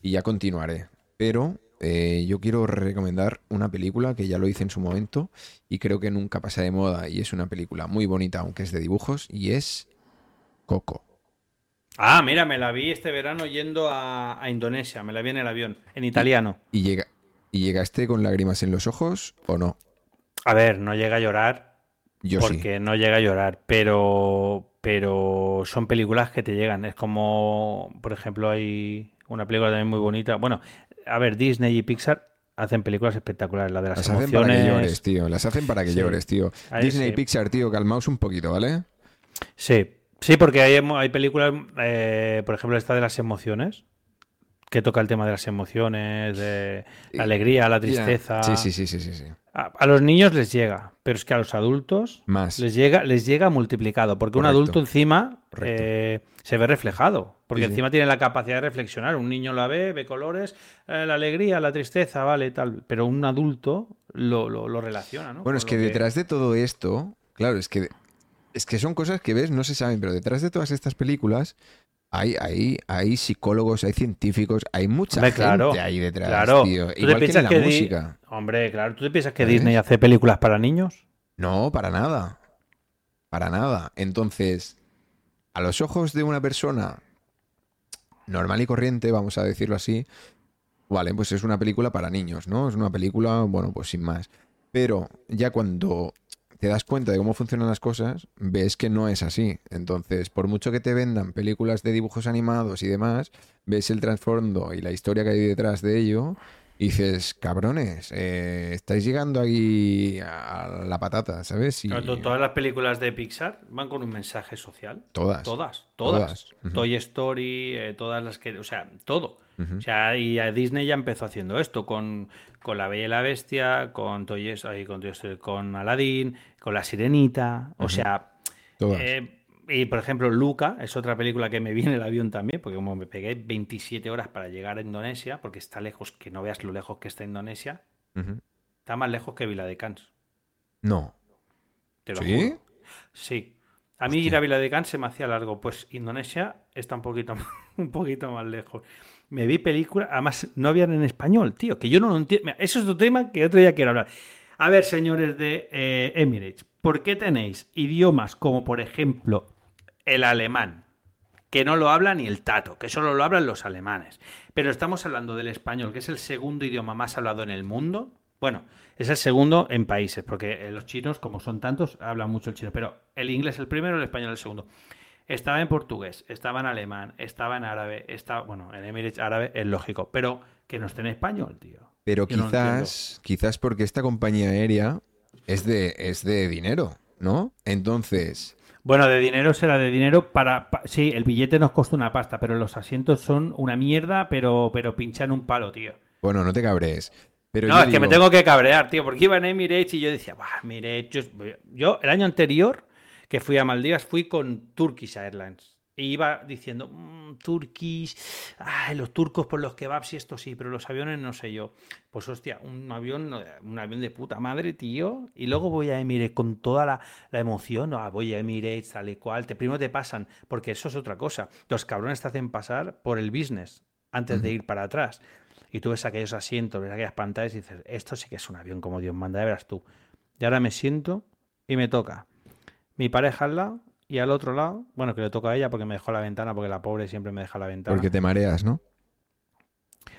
Speaker 1: y ya continuaré. Pero eh, yo quiero recomendar una película que ya lo hice en su momento y creo que nunca pasa de moda y es una película muy bonita, aunque es de dibujos, y es Coco.
Speaker 2: Ah, mira, me la vi este verano yendo a, Indonesia, me la vi en el avión, en italiano.
Speaker 1: ¿Y, llega, ¿Y llegaste con lágrimas en los ojos o no?
Speaker 2: A ver, no llega a llorar. Yo porque no llega a llorar, pero, pero son películas que te llegan. Es como, por ejemplo, hay una película también muy bonita. Bueno, a ver, Disney y Pixar hacen películas espectaculares, la de las, las hacen
Speaker 1: para que llores, tío. Las hacen para que llores, tío. Disney y Pixar, tío, calmaos un poquito, ¿vale?
Speaker 2: Sí, sí, porque hay, hay películas, eh, por ejemplo, esta de las emociones, que toca el tema de las emociones, de la alegría, la tristeza.
Speaker 1: Sí, sí, sí, sí, sí.
Speaker 2: A, los niños les llega, pero es que a los adultos
Speaker 1: Más.
Speaker 2: les llega, les llega multiplicado, porque un adulto encima eh, se ve reflejado, porque encima tiene la capacidad de reflexionar. Un niño la ve, ve colores, eh, la alegría, la tristeza, vale, tal, pero un adulto lo, lo, relaciona, ¿no?
Speaker 1: Bueno, es que, detrás de todo esto, claro, es que es que son cosas que ves, no se saben, pero detrás de todas estas películas hay, hay, hay psicólogos, hay científicos, hay mucha gente ahí detrás,
Speaker 2: claro.
Speaker 1: tío. Igual que en la música.
Speaker 2: Hombre, claro, ¿tú te piensas que Disney hace películas para niños?
Speaker 1: No, para nada. Para nada. Entonces, a los ojos de una persona normal y corriente, vamos a decirlo así, vale, pues es una película para niños, ¿no? Es una película, bueno, pues sin más. Pero ya cuando te das cuenta de cómo funcionan las cosas, ves que no es así. Entonces, por mucho que te vendan películas de dibujos animados y demás, ves el trasfondo y la historia que hay detrás de ello y dices, cabrones, eh, estáis llegando aquí a la patata, ¿sabes?
Speaker 2: todas las películas de Pixar van con un mensaje social.
Speaker 1: Todas.
Speaker 2: Todas, todas. Toy Story, eh, todas las que, o sea, todo. O sea, y a Disney ya empezó haciendo esto con, con La Bella y la Bestia, con Toy, con, con Aladdin, con La Sirenita. O sea, eh, y por ejemplo, Luca es otra película que me viene el avión también, porque como me pegué 27 horas para llegar a Indonesia, porque está lejos, que no veas lo lejos que está Indonesia, está más lejos que Vila de Cans.
Speaker 1: No.
Speaker 2: ¿Te lo ¿Sí? Sí. A mí ir a Vila de Cans se me hacía largo, pues Indonesia está un poquito, un poquito más lejos me vi películas, además no habían en español, tío, que yo no lo entiendo. Eso es otro tema que otro día quiero hablar. A ver, señores de eh, Emirates, ¿por qué tenéis idiomas como, por ejemplo, el alemán, que no lo habla ni el tato, que solo lo hablan los alemanes? Pero estamos hablando del español, que es el segundo idioma más hablado en el mundo. Bueno, es el segundo en países, porque los chinos, como son tantos, hablan mucho el chino, pero el inglés el primero, el español el segundo. Estaba en portugués, estaba en alemán, estaba en árabe, estaba, bueno, en Emirates árabe es lógico, pero que no esté en español, tío.
Speaker 1: Pero quizás, quizás porque esta compañía aérea es de, es de dinero, ¿no? Entonces.
Speaker 2: Bueno, de dinero será de dinero para, Sí, el billete nos costó una pasta, pero los asientos son una mierda, pero, pero pinchan un palo, tío.
Speaker 1: Bueno, no te cabres. Pero
Speaker 2: no, es que me tengo que cabrear, tío, porque iba en Emirates y yo decía, bah, Emirates. Yo, el año anterior que fui a Maldivas fui con Turkish Airlines. Iba diciendo, mmm, Turkish, los turcos por los kebabs y esto sí, pero los aviones no sé yo. Pues hostia, un avión, un avión de puta madre, tío. Y luego voy a Emirates con toda la, emoción, ah, voy a Emirates, tal y cual. Te, primero te pasan, porque eso es otra cosa. Los cabrones te hacen pasar por el business antes de ir para atrás. Y tú ves aquellos asientos, ves aquellas pantallas y dices, esto sí que es un avión como Dios manda, ya verás tú. Y ahora me siento y me toca mi pareja al lado y al otro lado, bueno, que le toca a ella porque me dejó la ventana, porque la pobre siempre me deja la ventana.
Speaker 1: Porque te mareas, ¿no?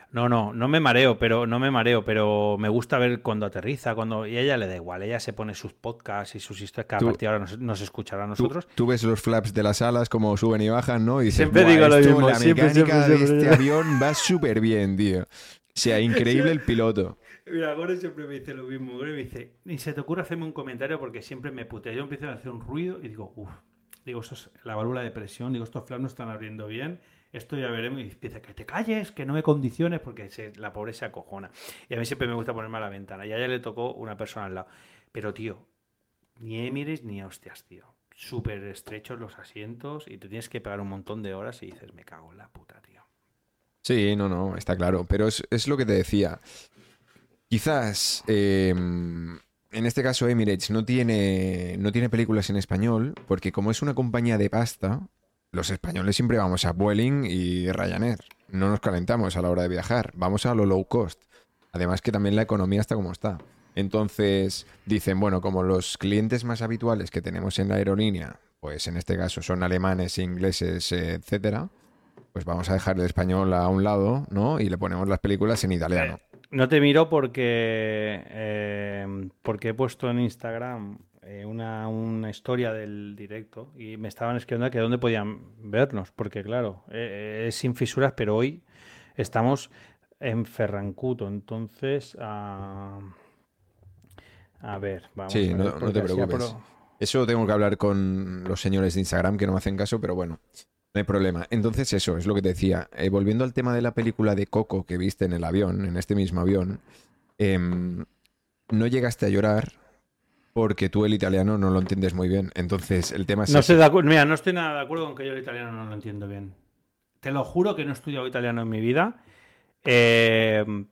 Speaker 2: No, no, no me mareo, pero no me mareo, pero me gusta ver cuando aterriza, cuando y a ella le da igual, ella se pone sus podcasts y sus historias que a partir de ahora nos, escuchará a nosotros.
Speaker 1: Tú, ves los flaps de las alas como suben y bajan, ¿no? Y
Speaker 2: siempre digo lo mismo,
Speaker 1: la mecánica de este avión va súper bien, tío. O sea, increíble el piloto.
Speaker 2: Mira, Gore siempre me dice lo mismo. Gore me dice, ni se te ocurre hacerme un comentario porque siempre me putea. Yo empiezo a hacer un ruido y digo, uff, Digo, esto es la válvula de presión. Digo, estos flaps no están abriendo bien. Esto ya veremos. Y empieza, que te calles, que no me condiciones, porque la pobre se acojona. Y a mí siempre me gusta ponerme a la ventana. Y a ella le tocó una persona al lado. Pero, tío, ni Emirates ni hostias, tío. Súper estrechos los asientos y te tienes que pegar un montón de horas y dices, me cago en la puta, tío.
Speaker 1: Sí, no, no, está claro. Pero es, lo que te decía. Quizás eh, en este caso Emirates no tiene, no tiene películas en español, porque como es una compañía de pasta, los españoles siempre vamos a Vueling y Ryanair. No nos calentamos a la hora de viajar, vamos a lo low cost. Además que también la economía está como está. Entonces dicen, bueno, como los clientes más habituales que tenemos en la aerolínea, pues en este caso son alemanes, ingleses, etcétera, pues vamos a dejar el español a un lado, ¿no? Y le ponemos las películas en italiano.
Speaker 2: No te miro porque, eh, porque he puesto en Instagram eh, una, historia del directo y me estaban escribiendo que dónde podían vernos, porque claro, eh, es sin fisuras, pero hoy estamos en Ferrancuto, entonces a, ver, vamos.
Speaker 1: Sí, no, no, te preocupes. Eso tengo que hablar con los señores de Instagram que no me hacen caso, pero bueno. No hay problema. Entonces eso es lo que te decía. Eh, volviendo al tema de la película de Coco que viste en el avión, en este mismo avión, em, no llegaste a llorar porque tú el italiano no lo entiendes muy bien. Entonces el tema es...
Speaker 2: No estoy de. Mira, no estoy nada de acuerdo con que yo el italiano no lo entiendo bien. Te lo juro que no he estudiado italiano en mi vida. Em,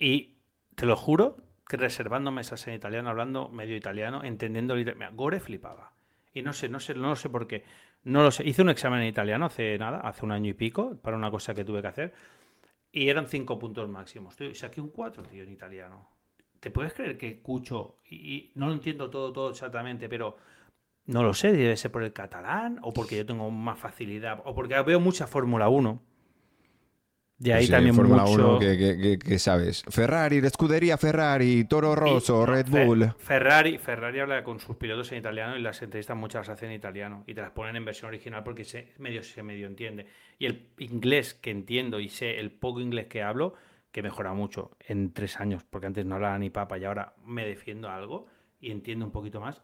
Speaker 2: y te lo juro que reservando mesas en italiano, hablando medio italiano, entendiendo el italiano. Gore flipaba. Y no sé, no sé, no sé por qué. No lo sé. Hice un examen en italiano hace nada, hace un año y pico, para una cosa que tuve que hacer. Y eran cinco puntos máximos. Y saqué un cuatro, tío, en italiano. ¿Te puedes creer que escucho y, no lo entiendo todo, todo exactamente, pero no lo sé, debe ser por el catalán o porque yo tengo más facilidad o porque veo mucha Fórmula 1 de ahí también Fórmula 1
Speaker 1: que, sabes. Ferrari, la escudería Ferrari, Toro Rosso, Red Bull.
Speaker 2: Ferrari, Ferrari habla con sus pilotos en italiano y las entrevistas muchas las hacen en italiano y te las ponen en versión original porque se medio se medio entiende. Y el inglés que entiendo y sé el poco inglés que hablo, que mejora mucho en tres años, porque antes no hablaba ni papa y ahora me defiendo algo y entiendo un poquito más,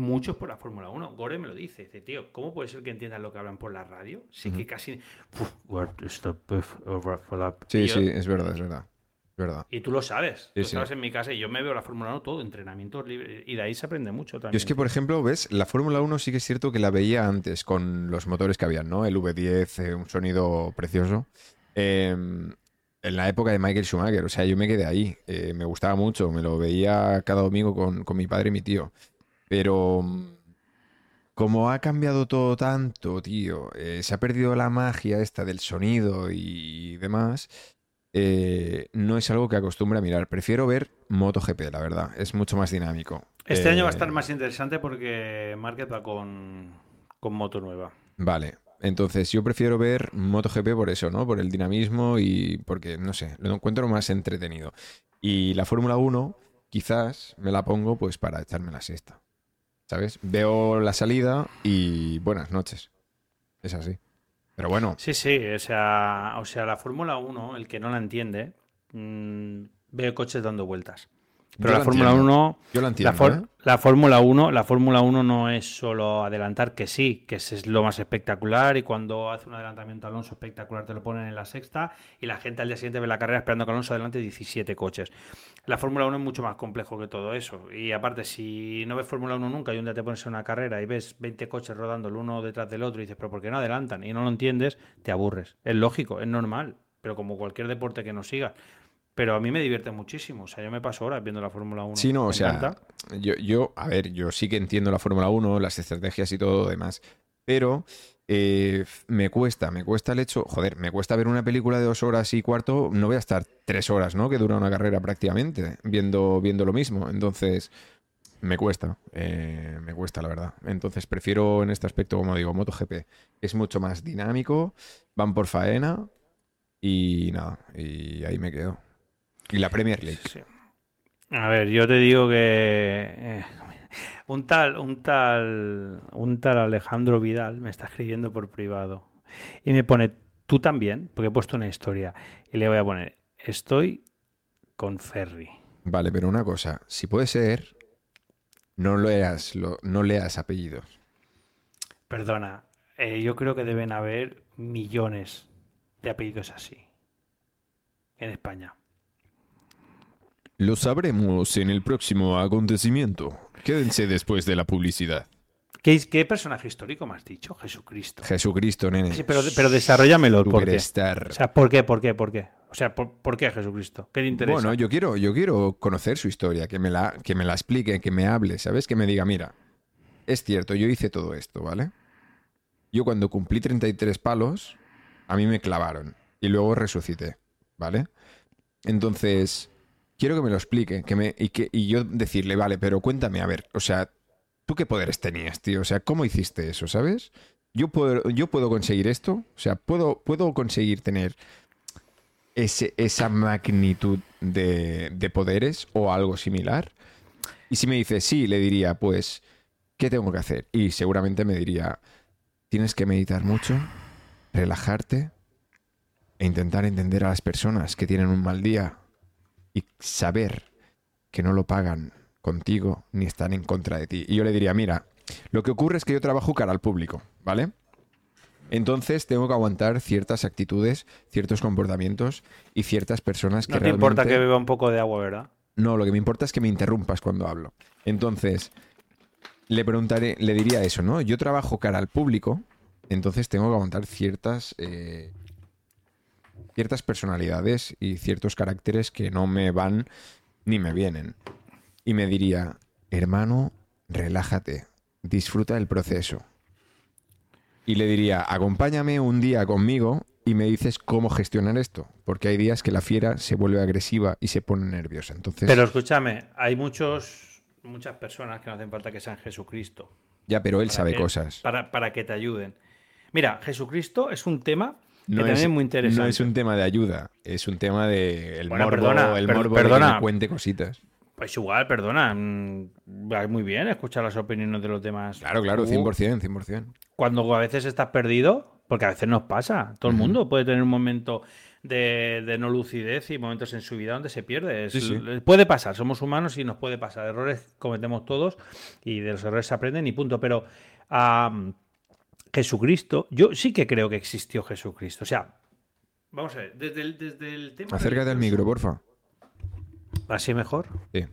Speaker 2: muchos por la Fórmula 1. Gore me lo dice. Dice, tío, ¿cómo puede ser que entiendan lo que hablan por la radio? Sí que casi...
Speaker 1: Sí, sí, es verdad, es verdad. verdad.
Speaker 2: Y tú lo sabes. tú sabes en mi casa y yo me veo la Fórmula 1 todo, entrenamientos libres. Y de ahí se aprende mucho también.
Speaker 1: Yo es que, por ejemplo, ves, la Fórmula 1 sí que es cierto que la veía antes con los motores que habían, ¿no? El V10, eh, un sonido precioso. Em, en la época de Michael Schumacher, o sea, yo me quedé ahí. Eh, me gustaba mucho, me lo veía cada domingo con, con mi padre y mi tío. Pero mm, como ha cambiado todo tanto, tío, eh, se ha perdido la magia esta del sonido y demás, eh, no es algo que acostumbre a mirar. Prefiero ver MotoGP, la verdad. Es mucho más dinámico.
Speaker 2: Este año va a estar eh, más interesante porque Market va con, con moto nueva.
Speaker 1: Vale. Entonces, yo prefiero ver MotoGP por eso, ¿no? Por el dinamismo y porque, no sé, lo encuentro más entretenido. Y la Fórmula 1, quizás me la pongo pues para echarme la siesta. ¿Sabes? Veo la salida y buenas noches. Es así. Pero bueno.
Speaker 2: Sí, sí, o sea, o sea la Fórmula 1, el que no la entiende, mm, ve coches dando vueltas. Pero la Fórmula 1.
Speaker 1: Yo la entiendo.
Speaker 2: La,
Speaker 1: ¿eh?
Speaker 2: la Fórmula 1, la Fórmula 1 no es solo adelantar, que sí, que es lo más espectacular. Y cuando hace un adelantamiento Alonso espectacular, te lo ponen en la sexta. Y la gente al día siguiente ve la carrera esperando que Alonso adelante 17 coches. La Fórmula 1 es mucho más complejo que todo eso. Y aparte, si no ves Fórmula 1 nunca y un día te pones en una carrera y ves 20 coches rodando el uno detrás del otro y dices, pero ¿por qué no adelantan? Y no lo entiendes, te aburres. Es lógico, es normal. Pero como cualquier deporte que nos siga. Pero a mí me divierte muchísimo. O sea, yo me paso horas viendo la Fórmula 1.
Speaker 1: Sí, no,
Speaker 2: Me
Speaker 1: o sea,
Speaker 2: encanta.
Speaker 1: yo, yo, a ver, yo sí que entiendo la Fórmula 1, las estrategias y todo lo demás, pero eh, me cuesta, me cuesta el hecho, joder, me cuesta ver una película de dos horas y cuarto, no voy a estar tres horas, ¿no? Que dura una carrera prácticamente, viendo, viendo lo mismo. Entonces, me cuesta, eh, me cuesta, la verdad. Entonces, prefiero en este aspecto, como digo, MotoGP. Es mucho más dinámico, van por faena y nada, y ahí me quedo. Y la Premier League.
Speaker 2: Sí. A ver, yo te digo que eh, un tal, un tal, un tal Alejandro Vidal me está escribiendo por privado y me pone tú también, porque he puesto una historia y le voy a poner estoy con Ferry.
Speaker 1: Vale, pero una cosa, si puede ser, no leas, lo- no leas apellidos.
Speaker 2: Perdona, eh, yo creo que deben haber millones de apellidos así en España.
Speaker 1: Lo sabremos en el próximo acontecimiento. Quédense después de la publicidad.
Speaker 2: ¿Qué, qué personaje histórico me has dicho? Jesucristo.
Speaker 1: Jesucristo, nene.
Speaker 2: Sí, pero, pero desarrollamelo. ¿por qué? O sea, ¿por qué? ¿Por qué? ¿Por qué? O sea, ¿por, por qué Jesucristo? ¿Qué interesa?
Speaker 1: Bueno, yo quiero, yo quiero conocer su historia, que me, la, que me la explique, que me hable, ¿sabes? Que me diga, mira, es cierto, yo hice todo esto, ¿vale? Yo cuando cumplí 33 palos, a mí me clavaron y luego resucité, ¿vale? Entonces, quiero que me lo explique que me, y, que, y yo decirle, vale, pero cuéntame, a ver, o sea, ¿tú qué poderes tenías, tío? O sea, ¿cómo hiciste eso, ¿sabes? Yo puedo, yo puedo conseguir esto, o sea, puedo, puedo conseguir tener ese, esa magnitud de, de poderes o algo similar. Y si me dice sí, le diría, pues, ¿qué tengo que hacer? Y seguramente me diría, tienes que meditar mucho, relajarte e intentar entender a las personas que tienen un mal día y saber que no lo pagan contigo ni están en contra de ti. Y yo le diría, mira, lo que ocurre es que yo trabajo cara al público, ¿vale? Entonces tengo que aguantar ciertas actitudes, ciertos comportamientos y ciertas personas que
Speaker 2: no te importa que beba un poco de agua, ¿verdad?
Speaker 1: no, lo que me importa es que me interrumpas cuando hablo. Entonces, le preguntaré, le diría eso, ¿no? Yo trabajo cara al público, entonces tengo que aguantar ciertas, eh, ciertas personalidades y ciertos caracteres que no me van ni me vienen. Y me diría, hermano, relájate, disfruta del proceso. Y le diría, acompáñame un día conmigo y me dices cómo gestionar esto. Porque hay días que la fiera se vuelve agresiva y se pone nerviosa. Entonces,
Speaker 2: Pero escúchame, hay muchos, muchas personas que no hacen falta que sean Jesucristo
Speaker 1: ya, pero él sabe
Speaker 2: que-
Speaker 1: cosas.
Speaker 2: para, para que te ayuden. Mira, Jesucristo es un tema
Speaker 1: No
Speaker 2: también
Speaker 1: es,
Speaker 2: es muy interesante.
Speaker 1: no es un tema de ayuda, es un tema de el
Speaker 2: Bueno,
Speaker 1: morbo,
Speaker 2: perdona,
Speaker 1: el
Speaker 2: per-
Speaker 1: morbo de que
Speaker 2: perdona.
Speaker 1: cuente cositas.
Speaker 2: Pues igual, perdona. mm, va muy bien escuchar las opiniones de los demás.
Speaker 1: Claro, claro,
Speaker 2: Tú,
Speaker 1: 100%, 100%.
Speaker 2: Cuando a veces estás perdido, porque a veces nos pasa. Todo el mundo puede tener un momento de, de no lucidez y momentos en su vida donde se pierde. Es-
Speaker 1: Sí, sí.
Speaker 2: Puede pasar, somos humanos y nos puede pasar. Errores cometemos todos y de los errores se aprenden y punto. Pero am, Jesucristo, yo sí que creo que existió Jesucristo. O sea, vamos a ver, desde el, desde el tema.
Speaker 1: Acércate al
Speaker 2: religioso-
Speaker 1: micro, porfa.
Speaker 2: ¿Así mejor?
Speaker 1: Sí.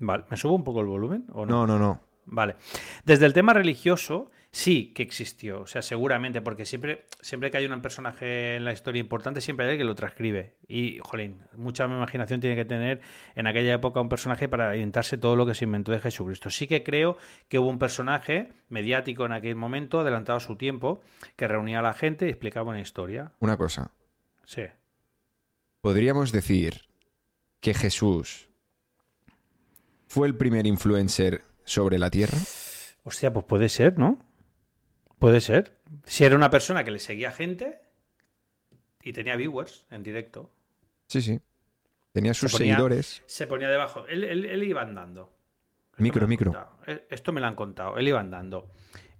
Speaker 2: Vale, ¿me subo un poco el volumen o
Speaker 1: No, no, no.
Speaker 2: Vale. Desde el tema religioso, sí que existió. O sea, seguramente, porque siempre, siempre que hay un personaje en la historia importante, siempre hay alguien que lo transcribe. Y, jolín, mucha imaginación tiene que tener en aquella época un personaje para inventarse todo lo que se inventó de Jesucristo. Sí que creo que hubo un personaje mediático en aquel momento, adelantado a su tiempo, que reunía a la gente y explicaba una historia.
Speaker 1: Una cosa.
Speaker 2: Sí.
Speaker 1: Podríamos decir que Jesús fue el primer influencer sobre la Tierra.
Speaker 2: Hostia, pues puede ser, ¿no? Puede ser. Si era una persona que le seguía gente y tenía viewers en directo.
Speaker 1: Sí, sí. Tenía sus
Speaker 2: ponía-
Speaker 1: seguidores.
Speaker 2: Se ponía debajo. Él, él- él iba andando. Esto
Speaker 1: Micro, micro.
Speaker 2: contado. Eh, Esto me lo han contado. Él iba andando.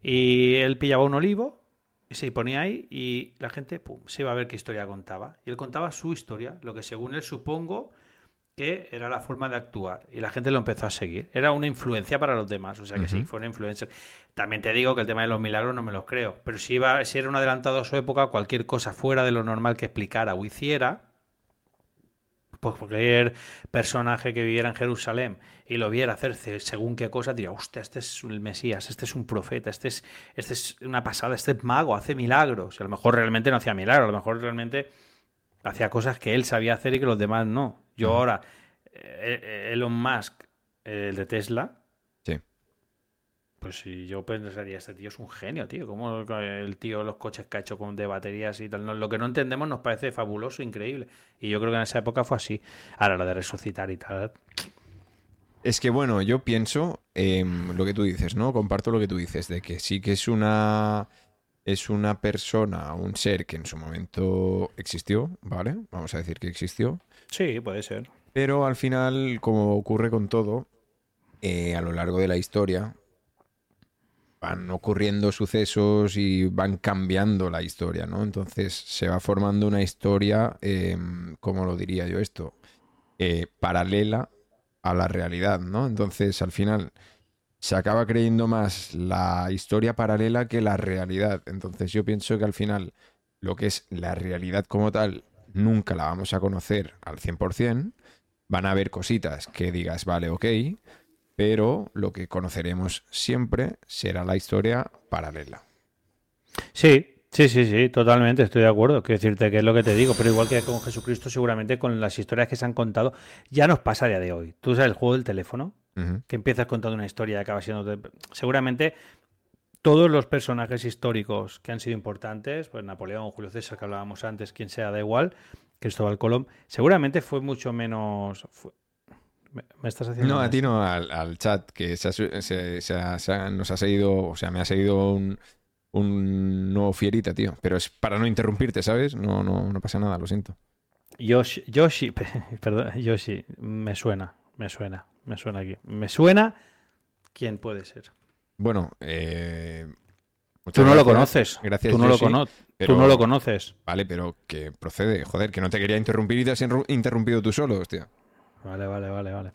Speaker 2: Y él pillaba un olivo y se ponía ahí y la gente pum, se iba a ver qué historia contaba. Y él contaba su historia, lo que según él supongo que era la forma de actuar y la gente lo empezó a seguir. Era una influencia para los demás, o sea que sí, fue una influencia. También te digo que el tema de los milagros no me los creo, pero si, iba, si era un adelantado a su época, cualquier cosa fuera de lo normal que explicara o hiciera, pues cualquier personaje que viviera en Jerusalén y lo viera hacerse según qué cosa, diría, hostia, este es el Mesías, este es un profeta, este es, este es una pasada, este es mago, hace milagros. Y a lo mejor realmente no hacía milagros, a lo mejor realmente hacía cosas que él sabía hacer y que los demás no. Yo ahora, eh, eh, Elon Musk, el de Tesla. Pues si yo pensaría, este tío es un genio, tío. Como el tío, los coches que ha hecho con de baterías y tal. lo que no entendemos nos parece fabuloso, increíble. Y yo creo que en esa época fue así. Ahora lo de resucitar y tal.
Speaker 1: Es que bueno, yo pienso em, lo que tú dices, ¿no? Comparto lo que tú dices, de que sí que es una es una persona, un ser que en su momento existió, ¿vale? Vamos a decir que existió.
Speaker 2: Sí, puede ser.
Speaker 1: Pero al final, como ocurre con todo, eh, a lo largo de la historia, van ocurriendo sucesos y van cambiando la historia, ¿no? Entonces se va formando una historia, em, ¿cómo lo diría yo esto? Eh, paralela a la realidad, ¿no? Entonces al final se acaba creyendo más la historia paralela que la realidad. Entonces yo pienso que al final lo que es la realidad como tal nunca la vamos a conocer al 100%. Van a haber cositas que digas, vale, ok, pero lo que conoceremos siempre será la historia paralela.
Speaker 2: Sí, Sí, sí, sí, totalmente, estoy de acuerdo. Quiero decirte que es lo que te digo, pero igual que con Jesucristo, seguramente con las historias que se han contado, ya nos pasa a día de hoy. Tú sabes el juego del teléfono, que empiezas contando una historia y acaba siendo. Seguramente todos los personajes históricos que han sido importantes, pues Napoleón, Julio César, que hablábamos antes, quien sea, da igual, Cristóbal Colón, seguramente fue mucho menos.
Speaker 1: ¿Me estás haciendo? No, a ti no, al, chat, que se nos ha seguido, o sea, me ha seguido un un nuevo fierita, tío. Pero es para no interrumpirte, ¿sabes? No, no, no pasa nada, lo siento.
Speaker 2: Yoshi, Yoshi, perdón, Yoshi, me suena, me suena, me suena aquí. Me suena quién puede ser.
Speaker 1: Bueno, eh,
Speaker 2: Tú no lo conoces. Gracias, Tú no, lo, Tú no lo conoces.
Speaker 1: Vale, pero que procede. Joder, que no te quería interrumpir y te has interrumpido tú solo, hostia.
Speaker 2: Vale, vale, vale, vale.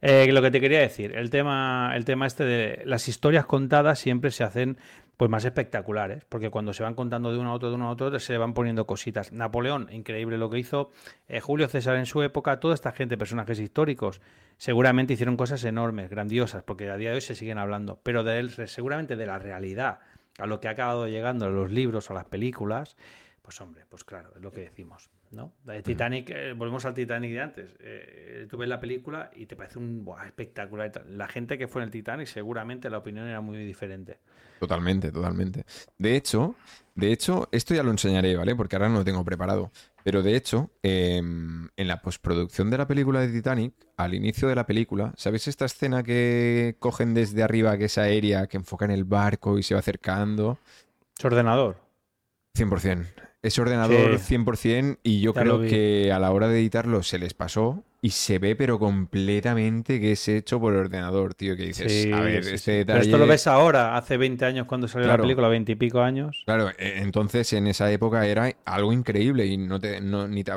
Speaker 2: Eh, lo que te quería decir, el tema, el tema este de las historias contadas siempre se hacen pues más espectaculares, porque cuando se van contando de uno a otro, de uno a otro, se van poniendo cositas. Napoleón, increíble lo que hizo. Eh, Julio César en su época, toda esta gente, personajes históricos, seguramente hicieron cosas enormes, grandiosas, porque a día de hoy se siguen hablando, pero de él, seguramente de la realidad, a lo que ha acabado llegando a los libros, a las películas, pues hombre, pues claro, es lo que decimos. ¿No? De Titanic, eh, volvemos al Titanic de antes. Eh, tú ves la película y te parece un espectacular. La gente que fue en el Titanic, seguramente la opinión era muy diferente.
Speaker 1: Totalmente, totalmente. De hecho, de hecho, esto ya lo enseñaré, ¿vale? Porque ahora no lo tengo preparado. Pero de hecho, em, en la postproducción de la película de Titanic, al inicio de la película, ¿sabéis esta escena que cogen desde arriba, que es aérea, que enfoca en el barco y se va acercando?
Speaker 2: Es ordenador.
Speaker 1: 100%. Es ordenador 100% y yo creo que a la hora de editarlo se les pasó y se ve pero completamente que es hecho por ordenador, tío, que dices, a ver, este detalle... Pero
Speaker 2: esto lo ves ahora, hace 20 años cuando salió la película, 20 y pico años.
Speaker 1: Claro, e, entonces en esa época era algo increíble y no te, ni, te,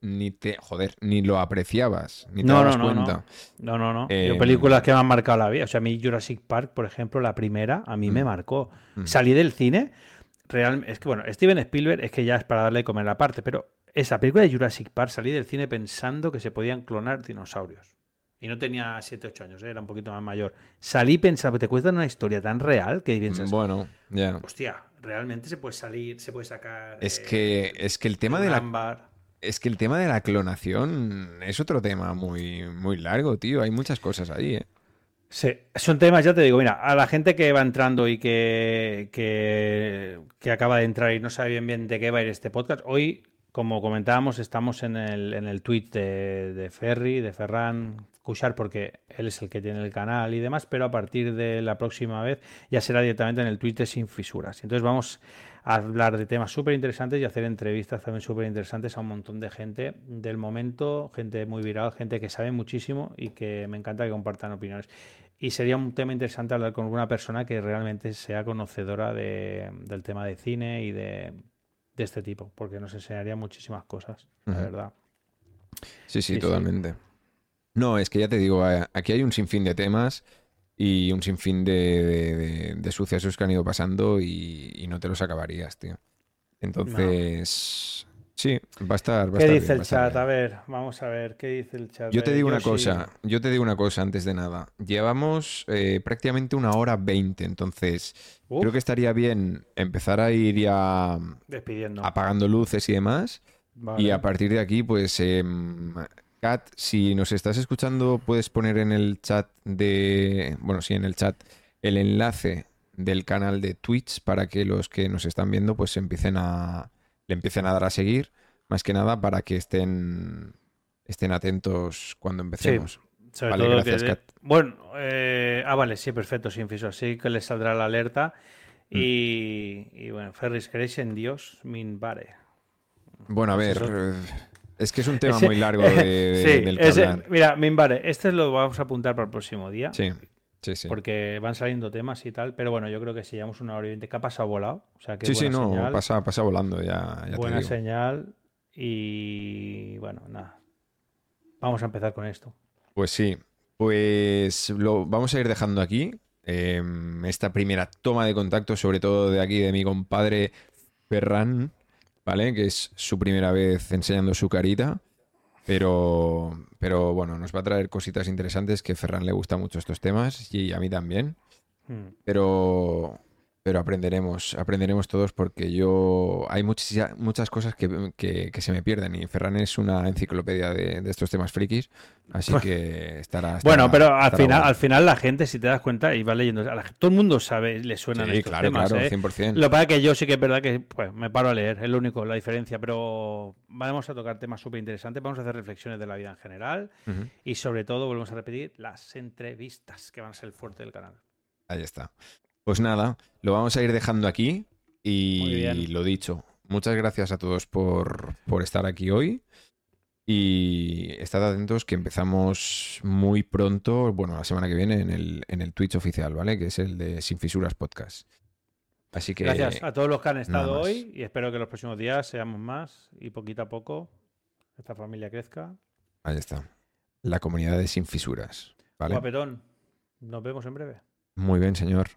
Speaker 1: ni, te, joder, ni lo apreciabas, ni te no, dabas
Speaker 2: no,
Speaker 1: cuenta.
Speaker 2: No, no, no. Yo em, películas que me han marcado la vida, o sea, a mí Jurassic Park, por ejemplo, la primera, a mí me mm. marcó. Mm. Salí del cine es que bueno, Steven Spielberg es que ya es para darle de comer la parte, pero esa película de Jurassic Park salí del cine pensando que se podían clonar dinosaurios. Y no tenía 7, 8 años, ¿eh? era un poquito más mayor. Salí pensando, te cuentan una historia tan real que piensas,
Speaker 1: bueno, ya.
Speaker 2: Hostia, realmente se puede salir, se puede sacar.
Speaker 1: Es que, eh, es que el tema de la. Es que el tema de la clonación es otro tema muy, muy largo, tío. Hay muchas cosas ahí, ¿eh?
Speaker 2: Sí, son temas, ya te digo, mira, a la gente que va entrando y que, que, acaba de entrar y no sabe bien, bien de qué va a ir este podcast, hoy, como comentábamos, estamos en el, en el tweet de, de Ferry, de Ferran Cushar, porque él es el que tiene el canal y demás, pero a partir de la próxima vez ya será directamente en el tweet Sin Fisuras. Entonces vamos hablar de temas súper interesantes y hacer entrevistas también súper interesantes a un montón de gente del momento, gente muy viral, gente que sabe muchísimo y que me encanta que compartan opiniones. Y sería un tema interesante hablar con alguna persona que realmente sea conocedora del tema de cine y de, este tipo, porque nos enseñaría muchísimas cosas, la verdad.
Speaker 1: Sí, sí, totalmente. No, es que ya te digo, eh, aquí hay un sinfín de temas y un sinfín de, de, de- de sucesos que han ido pasando y, y no te los acabarías, tío. Entonces, sí, va a estar. Va
Speaker 2: ¿Qué
Speaker 1: estar
Speaker 2: dice
Speaker 1: bien,
Speaker 2: el chat? A ver, vamos a ver, ¿qué dice el chat?
Speaker 1: Yo te
Speaker 2: Eh,
Speaker 1: digo una cosa, yo te digo una cosa antes de nada. Llevamos eh, prácticamente una hora veinte, entonces
Speaker 2: Uf,
Speaker 1: creo que estaría bien empezar a ir ya
Speaker 2: despidiendo.
Speaker 1: apagando luces y demás.
Speaker 2: Vale.
Speaker 1: Y a partir de aquí, pues, em, Kat, si nos estás escuchando, puedes poner en el chat de, bueno, sí, en el chat el enlace del canal de Twitch para que los que nos están viendo, pues, empiecen a, le empiecen a dar a seguir, más que nada para que estén, estén atentos cuando empecemos.
Speaker 2: Sobre
Speaker 1: Vale,
Speaker 2: todo
Speaker 1: gracias,
Speaker 2: que-
Speaker 1: Kat.
Speaker 2: Bueno, eh, ah, vale, sí, perfecto, sin fiso. Así que les saldrá la alerta.
Speaker 1: Mm.
Speaker 2: Y, y bueno, Ferris, ¿creéis en Dios? Minbare.
Speaker 1: Bueno, a
Speaker 2: Pues
Speaker 1: ver,
Speaker 2: eso-
Speaker 1: es que es un tema
Speaker 2: Ese-
Speaker 1: muy largo de, de-
Speaker 2: sí,
Speaker 1: del que
Speaker 2: ese-
Speaker 1: hablar.
Speaker 2: mira, Minbare, este lo vamos a apuntar para el próximo día.
Speaker 1: Sí, sí, sí.
Speaker 2: Porque van saliendo temas y tal, pero bueno, yo creo que si llevamos una hora y veinte, que ha pasado volado. O sea, que
Speaker 1: Sí, sí, no,
Speaker 2: señal.
Speaker 1: pasa, pasa volando, ya, ya te
Speaker 2: buena
Speaker 1: digo.
Speaker 2: señal. Y bueno, nada. Vamos a empezar con esto.
Speaker 1: Pues sí, pues lo vamos a ir dejando aquí. em, esta primera toma de contacto, sobre todo de aquí de mi compadre Ferran, ¿vale? Que es su primera vez enseñando su carita. Pero, pero bueno, nos va a traer cositas interesantes que Ferran le gusta mucho estos temas y a mí también.
Speaker 2: Hmm.
Speaker 1: Pero, pero aprenderemos, aprenderemos todos porque yo hay muchas, muchas cosas que, que- que se me pierden y Ferran es una enciclopedia de, de estos temas frikis, así que estará...
Speaker 2: Bueno, pero al final, al final la gente, si te das cuenta y va leyendo, a la- todo el mundo sabe, le suenan
Speaker 1: Sí,
Speaker 2: estos
Speaker 1: claro,
Speaker 2: temas,
Speaker 1: claro,
Speaker 2: ¿eh?
Speaker 1: 100%.
Speaker 2: Lo que pasa es que yo sí que es verdad que pues, me paro a leer, es lo único, la diferencia, pero vamos a tocar temas súper interesantes, vamos a hacer reflexiones de la vida en general y sobre todo, volvemos a repetir, las entrevistas que van a ser el fuerte del canal.
Speaker 1: Ahí está. Pues nada, lo vamos a ir dejando aquí y lo dicho, muchas gracias a todos por, por estar aquí hoy. Y estad atentos que empezamos muy pronto, bueno, la semana que viene en el, en el Twitch oficial, ¿vale? Que es el de Sin Fisuras Podcast. Así que
Speaker 2: Gracias a todos los que han estado hoy y espero que los próximos días seamos más y poquito a poco esta familia crezca.
Speaker 1: ahí está. La comunidad de Sin Fisuras, ¿vale?
Speaker 2: Guapetón, nos vemos en breve.
Speaker 1: Muy bien, señor.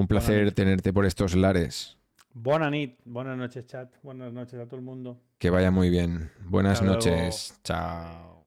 Speaker 1: Un placer tenerte por estos lares.
Speaker 2: Buenas buenas noches chat, buenas noches a todo el mundo.
Speaker 1: Que vaya muy bien. Buenas
Speaker 2: Hasta luego.
Speaker 1: noches. Chao.